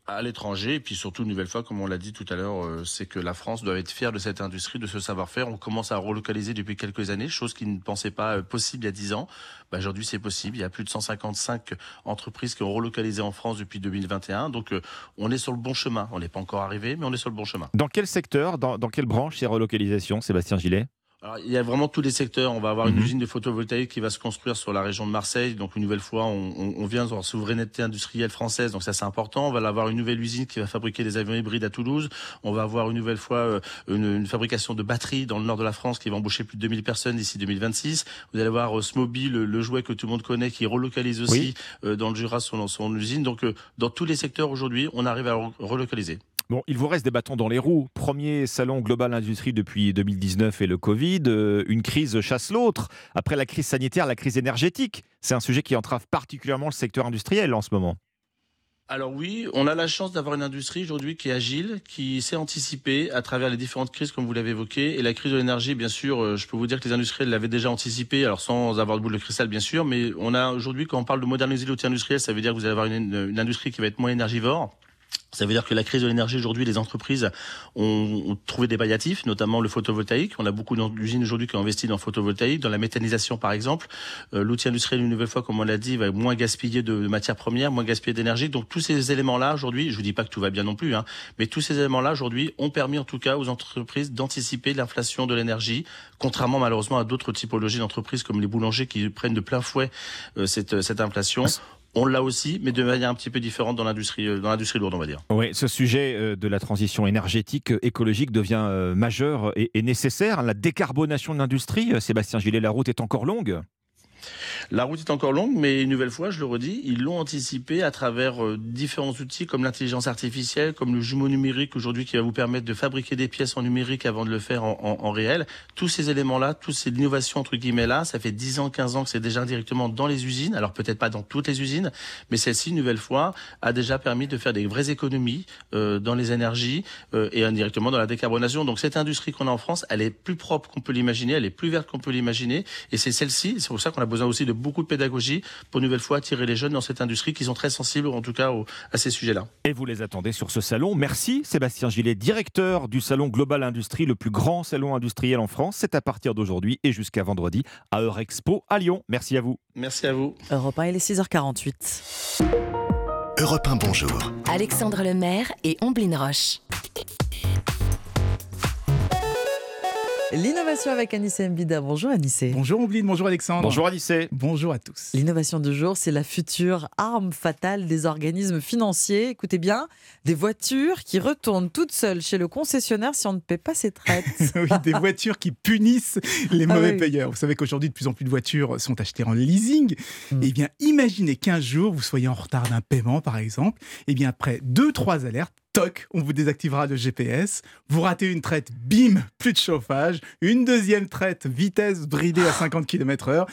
À l'étranger. Et puis surtout une nouvelle fois comme on l'a dit tout à l'heure euh, c'est que la France doit être fière de cette industrie de ce savoir-faire. On commence à relocaliser depuis quelques années chose qui ne pensait pas euh, possible il y a 10 ans. Bah, aujourd'hui c'est possible. Il y a plus de 155 entreprises qui ont relocalisé en France depuis 2021 donc euh, on est sur le bon chemin. On n'est pas encore arrivé mais on est sur le bon chemin. Dans quel secteur, dans, dans quelle branche ces relocalisations, Sébastien Gillet? Alors, il y a vraiment tous les secteurs. On va avoir une Mhm. usine de photovoltaïque qui va se construire sur la région de Marseille. Donc, une nouvelle fois, on, on- on vient sur la souveraineté industrielle française. Donc, ça, c'est important. On va avoir une nouvelle usine qui va fabriquer des avions hybrides à Toulouse. On va avoir une nouvelle fois euh, une, une fabrication de batteries dans le nord de la France qui va embaucher plus de 2000 personnes d'ici 2026. Vous allez avoir euh, Smobile, le, le jouet que tout le monde connaît, qui relocalise aussi euh, dans le Jura son, son usine. Donc, euh, dans tous les secteurs aujourd'hui, on arrive à re- relocaliser. Bon, il vous reste des bâtons dans les roues. Premier salon global industrie depuis 2019 et le Covid. Euh, une crise chasse l'autre. Après la crise sanitaire, la crise énergétique. C'est un sujet qui entrave particulièrement le secteur industriel en ce moment. Alors oui, on a la chance d'avoir une industrie aujourd'hui qui est agile, qui sait anticiper à travers les différentes crises comme vous l'avez évoqué. Et la crise de l'énergie, bien sûr, euh, je peux vous dire que les industriels l'avaient déjà anticipé, alors sans avoir de boule de cristal, bien sûr. Mais on a aujourd'hui, quand on parle de moderniser l'outil industriel, ça veut dire que vous allez avoir une industrie qui va être moins énergivore. Ça veut dire que la crise de l'énergie aujourd'hui, les entreprises ont, trouvé des palliatifs, notamment le photovoltaïque. On a beaucoup d'usines aujourd'hui qui ont investi dans le photovoltaïque, dans la méthanisation par exemple. Euh, L'outil industriel, une nouvelle fois, comme on l'a dit, va moins gaspiller de, de matières premières, moins gaspiller d'énergie. Donc tous ces éléments-là aujourd'hui, je vous dis pas que tout va bien non plus, hein, mais tous ces éléments-là aujourd'hui ont permis en tout cas aux entreprises d'anticiper l'inflation de l'énergie, contrairement malheureusement à d'autres typologies d'entreprises comme les boulangers qui prennent de plein fouet euh, cette, cette inflation. On l'a aussi, mais de manière un petit peu différente dans l'industrie, euh, lourde, on va dire. Oui, ce sujet euh, de la transition énergétique, euh, écologique devient majeur et, nécessaire. La décarbonation de l'industrie, Sébastien Gillet, la route est encore longue. La route est encore longue, mais une nouvelle fois, je le redis, ils l'ont anticipé à travers euh, différents outils comme l'intelligence artificielle, comme le jumeau numérique aujourd'hui qui va vous permettre de fabriquer des pièces en numérique avant de le faire en, réel. Tous ces éléments-là, toutes ces innovations entre guillemets là, ça fait 10 ans, 15 ans que c'est déjà indirectement dans les usines. Alors peut-être pas dans toutes les usines, mais celle-ci, une nouvelle fois, a déjà permis de faire des vraies économies euh, dans les énergies euh, et indirectement dans la décarbonation. Donc cette industrie qu'on a en France, elle est plus propre qu'on peut l'imaginer, elle est plus verte qu'on peut l'imaginer, et c'est celle-ci. C'est pour ça qu'on a besoin aussi de beaucoup de pédagogie pour une nouvelle fois attirer les jeunes dans cette industrie qui sont très sensibles, en tout cas, au- à ces sujets-là. Et vous les attendez sur ce salon. Merci Sébastien Gillet, directeur du salon Global Industrie, le plus grand salon industriel en France. C'est à partir d'aujourd'hui et jusqu'à vendredi à Eurexpo à Lyon. Merci à vous. Merci à vous. Europe 1, il est 6h48. Europe 1, bonjour. Alexandre Lemaire et Omblin Roche. L'innovation avec Anissé Mbida. Bonjour Anissé. Bonjour Ombline, bonjour Alexandre. Bonjour Anissé. Bonjour à tous. L'innovation du jour, c'est la future arme fatale des organismes financiers. Écoutez bien, des voitures qui retournent toutes seules chez le concessionnaire si on ne paie pas ses traites. oui, des voitures qui punissent les Ah mauvais oui. payeurs. Vous savez qu'aujourd'hui, de plus en plus de voitures sont achetées en leasing. Hmm. Eh bien, imaginez qu'un jour, vous soyez en retard d'un paiement, par exemple. Eh bien, après deux, trois alertes, toc, on vous désactivera le GPS. Vous ratez une traite, bim, plus de chauffage. Une deuxième traite, vitesse bridée à 50 km/h.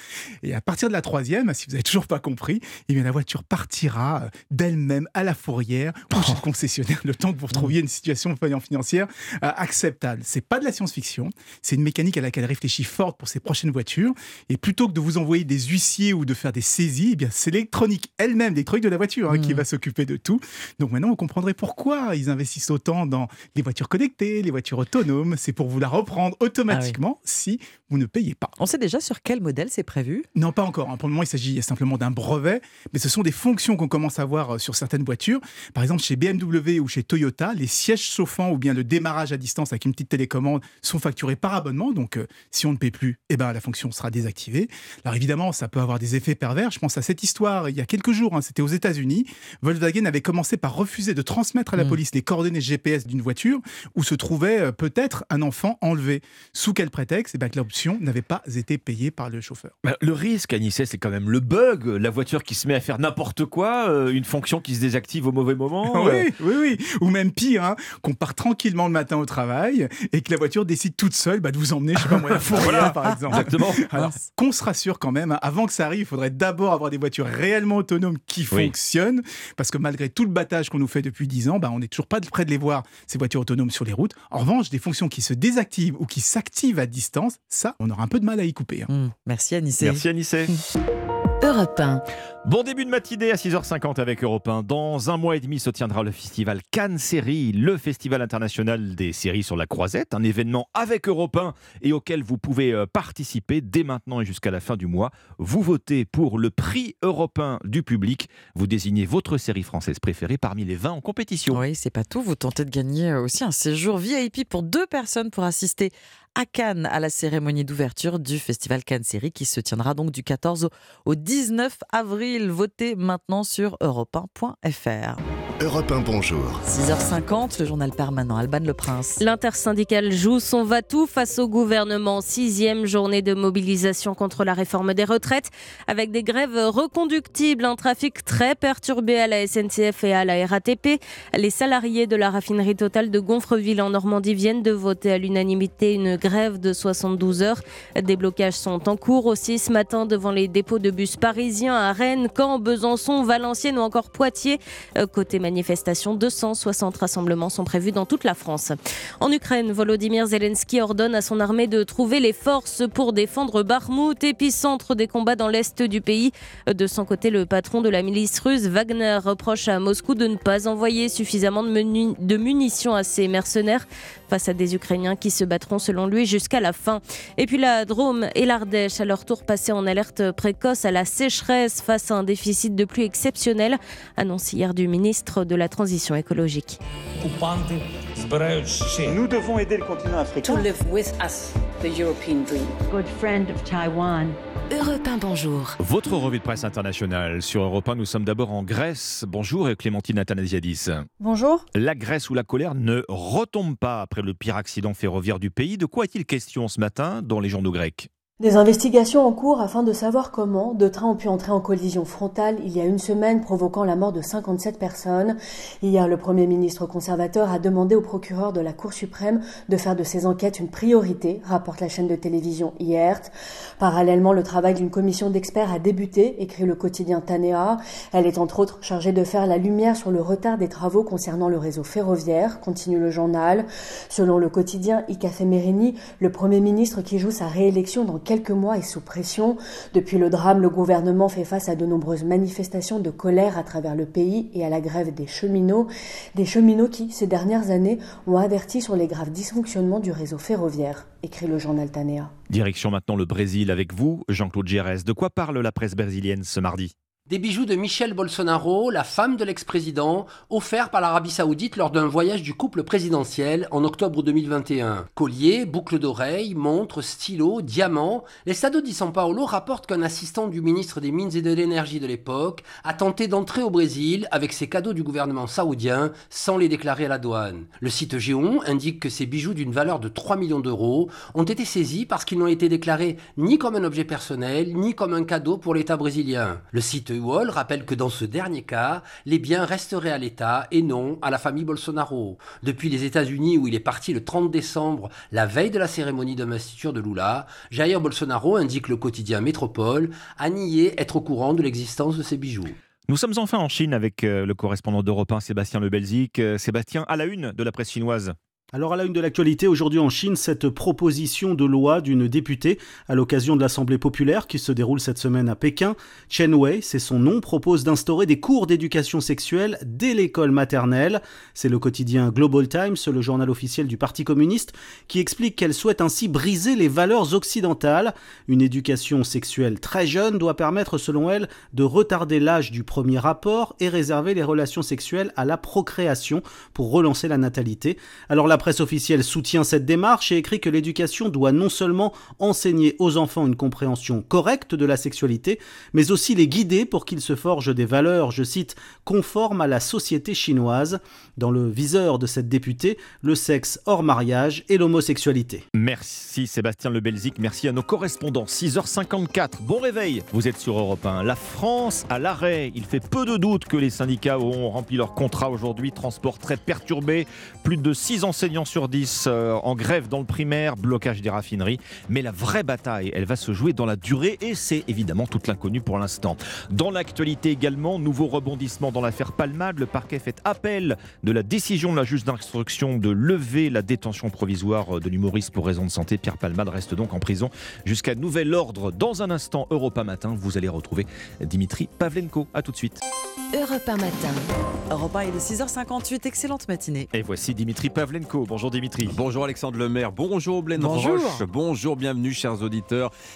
Et à partir de la troisième, si vous n'avez toujours pas compris, eh bien, la voiture partira euh, d'elle-même à la fourrière ou chez le concessionnaire, le temps que vous retrouviez une situation financière euh, acceptable. C'est pas de la science-fiction, c'est une mécanique à laquelle réfléchit Ford pour ses prochaines voitures. Et plutôt que de vous envoyer des huissiers ou de faire des saisies, eh bien, c'est l'électronique elle-même, l'électronique de la voiture, hein, qui va s'occuper de tout. Donc maintenant, vous comprendrez pourquoi ils investissent autant dans les voitures connectées, les voitures autonomes. C'est pour vous la reprendre automatiquement si vous ne payez pas. On sait déjà sur quel modèle c'est prévu? Non, pas encore. hein. Pour le moment, il s'agit simplement d'un brevet, mais ce sont des fonctions qu'on commence à voir euh, sur certaines voitures. Par exemple, chez BMW ou chez Toyota, les sièges chauffants ou bien le démarrage à distance avec une petite télécommande sont facturés par abonnement. Donc, euh, si on ne paie plus, eh ben, la fonction sera désactivée. Alors, évidemment, ça peut avoir des effets pervers. Je pense à cette histoire il y a quelques jours. hein, C'était aux États-Unis. Volkswagen avait commencé par refuser de transmettre à la police les coordonnées GPS d'une voiture où se trouvait euh, peut-être un enfant enlevé. Sous quel prétexte? Eh ben, que l'option n'avait pas été payée par le chauffeur. Bah, Le risque, Anissé, c'est quand même le bug. La voiture qui se met à faire n'importe quoi, euh, une fonction qui se désactive au mauvais moment. euh. Oui, oui, oui. Ou même pire, hein, qu'on part tranquillement le matin au travail et que la voiture décide toute seule bah, de vous emmener, je sais pas moi, à Voilà, par exemple. exactement. Alors, qu'on se rassure quand même, hein, avant que ça arrive, il faudrait d'abord avoir des voitures réellement autonomes qui Oui. fonctionnent. Parce que malgré tout le battage qu'on nous fait depuis 10 ans, bah, on n'est toujours pas près de les voir, ces voitures autonomes sur les routes. En revanche, des fonctions qui se désactivent ou qui s'activent à distance, ça, on aura un peu de mal à y couper. hein. Merci Anissé. Merci Anissé. Europe 1. Bon début de matinée à 6h50 avec Europe 1. Dans un mois et demi se tiendra le festival Cannes Séries, le festival international des séries sur la croisette, un événement avec Europe 1 et auquel vous pouvez euh, participer dès maintenant et jusqu'à la fin du mois. Vous votez pour le prix européen du public. Vous désignez votre série française préférée parmi les 20 en compétition. Oui, c'est pas tout. Vous tentez de gagner euh, aussi un séjour VIP pour deux personnes pour assister à Cannes à la cérémonie d'ouverture du festival Cannes Série qui se tiendra donc du 14 au- au 19 avril. Votez maintenant sur europe1.fr. Europe 1 Bonjour. 6h50, le journal permanent, Alban Le Prince. L'intersyndicale joue son va-tout face au gouvernement. Sixième journée de mobilisation contre la réforme des retraites, avec des grèves reconductibles, un trafic très perturbé à la SNCF et à la RATP. Les salariés de la raffinerie totale de Gonfreville en Normandie viennent de voter à l'unanimité une grève de 72 heures. Des blocages sont en cours aussi ce matin devant les dépôts de bus parisiens à Rennes, Caen, Besançon, Valenciennes ou encore Poitiers. Euh, Côté manifestation, 260 rassemblements sont prévus dans toute la France. En Ukraine, Volodymyr Zelensky ordonne à son armée de trouver les forces pour défendre Barmout, épicentre des combats dans l'est du pays. De son côté, le patron de la milice russe, Wagner, reproche à Moscou de ne pas envoyer suffisamment de, de munitions à ses mercenaires face à des Ukrainiens qui se battront selon lui jusqu'à la fin. Et puis la Drôme et l'Ardèche, à leur tour passés en alerte précoce à la sécheresse face à un déficit de pluie exceptionnel, annonce hier du ministre de la Transition écologique. Nous devons aider le continent africain. to live with us the European dream. Good friend of Taiwan. Europe 1 Bonjour. Votre revue de presse internationale sur Europe 1, nous sommes d'abord en Grèce. Bonjour et Clémentine Athanasiadis. Bonjour. La Grèce où la colère ne retombe pas après le pire accident ferroviaire du pays. De quoi est-il question ce matin dans les journaux grecs? Des investigations en cours afin de savoir comment deux trains ont pu entrer en collision frontale il y a une semaine, provoquant la mort de 57 personnes. Hier, le Premier ministre conservateur a demandé au procureur de la Cour suprême de faire de ces enquêtes une priorité, rapporte la chaîne de télévision IERT. Parallèlement, le travail d'une commission d'experts a débuté, écrit le quotidien Tanea. Elle est entre autres chargée de faire la lumière sur le retard des travaux concernant le réseau ferroviaire, continue le journal. Selon le quotidien Icafé Merini, le Premier ministre qui joue sa réélection dans quelques mois est sous pression. Depuis le drame, le gouvernement fait face à de nombreuses manifestations de colère à travers le pays et à la grève des cheminots. Des cheminots qui, ces dernières années, ont averti sur les graves dysfonctionnements du réseau ferroviaire, écrit le journal Tanea. Direction maintenant le Brésil avec vous, Jean-Claude Gérès. De quoi parle la presse brésilienne ce mardi? Des bijoux de Michel Bolsonaro, la femme de l'ex-président, offerts par l'Arabie Saoudite lors d'un voyage du couple présidentiel en octobre 2021. Colliers, boucles d'oreilles, montres, stylos, diamants. L'Estado di São Paulo rapporte qu'un assistant du ministre des Mines et de l'Énergie de l'époque a tenté d'entrer au Brésil avec ses cadeaux du gouvernement saoudien sans les déclarer à la douane. Le site Géon indique que ces bijoux d'une valeur de 3 millions d'euros ont été saisis parce qu'ils n'ont été déclarés ni comme un objet personnel, ni comme un cadeau pour l'État brésilien. Rappelle que dans ce dernier cas, les biens resteraient à l'État et non à la famille Bolsonaro. Depuis les États-Unis où il est parti le 30 décembre, la veille de la cérémonie d'investiture de Lula, Jair Bolsonaro, indique le quotidien Métropole, a nié être au courant de l'existence de ces bijoux. Nous sommes enfin en Chine avec euh, le correspondant d'Europe 1, Sébastien Le Belzic. Euh, Sébastien, à la une de la presse chinoise. Alors à la une de l'actualité, aujourd'hui en Chine, cette proposition de loi d'une députée à l'occasion de l'Assemblée populaire qui se déroule cette semaine à Pékin, Chen Wei, c'est son nom, propose d'instaurer des cours d'éducation sexuelle dès l'école maternelle. C'est le quotidien Global Times, le journal officiel du Parti communiste, qui explique qu'elle souhaite ainsi briser les valeurs occidentales. Une éducation sexuelle très jeune doit permettre, selon elle, de retarder l'âge du premier rapport et réserver les relations sexuelles à la procréation pour relancer la natalité. Alors la presse officielle soutient cette démarche et écrit que l'éducation doit non seulement enseigner aux enfants une compréhension correcte de la sexualité, mais aussi les guider pour qu'ils se forgent des valeurs, je cite, conformes à la société chinoise. Dans le viseur de cette députée, le sexe hors mariage et l'homosexualité. Merci Sébastien Le Belzic, merci à nos correspondants. 6h54, bon réveil, vous êtes sur Europe 1. La France à l'arrêt, il fait peu de doute que les syndicats auront rempli leur contrat aujourd'hui. Transport très perturbé, plus de 6 enseignants sur 10 euh, en grève dans le primaire, blocage des raffineries. Mais la vraie bataille, elle va se jouer dans la durée et c'est évidemment toute l'inconnu pour l'instant. Dans l'actualité également, nouveau rebondissement dans l'affaire Palmade. Le parquet fait appel de la décision de la juge d'instruction de lever la détention provisoire de l'humoriste pour raison de santé. Pierre Palmade reste donc en prison jusqu'à nouvel ordre. Dans un instant, Europa Matin, vous allez retrouver Dimitri Pavlenko. A tout de suite. Europe 1 matin. Europe 1, il est 6h58, excellente matinée. Et voici Dimitri Pavlenko. Bonjour Dimitri. Bonjour Alexandre Lemaire, bonjour Blaine Bonjour. Roche, bonjour, bienvenue chers auditeurs.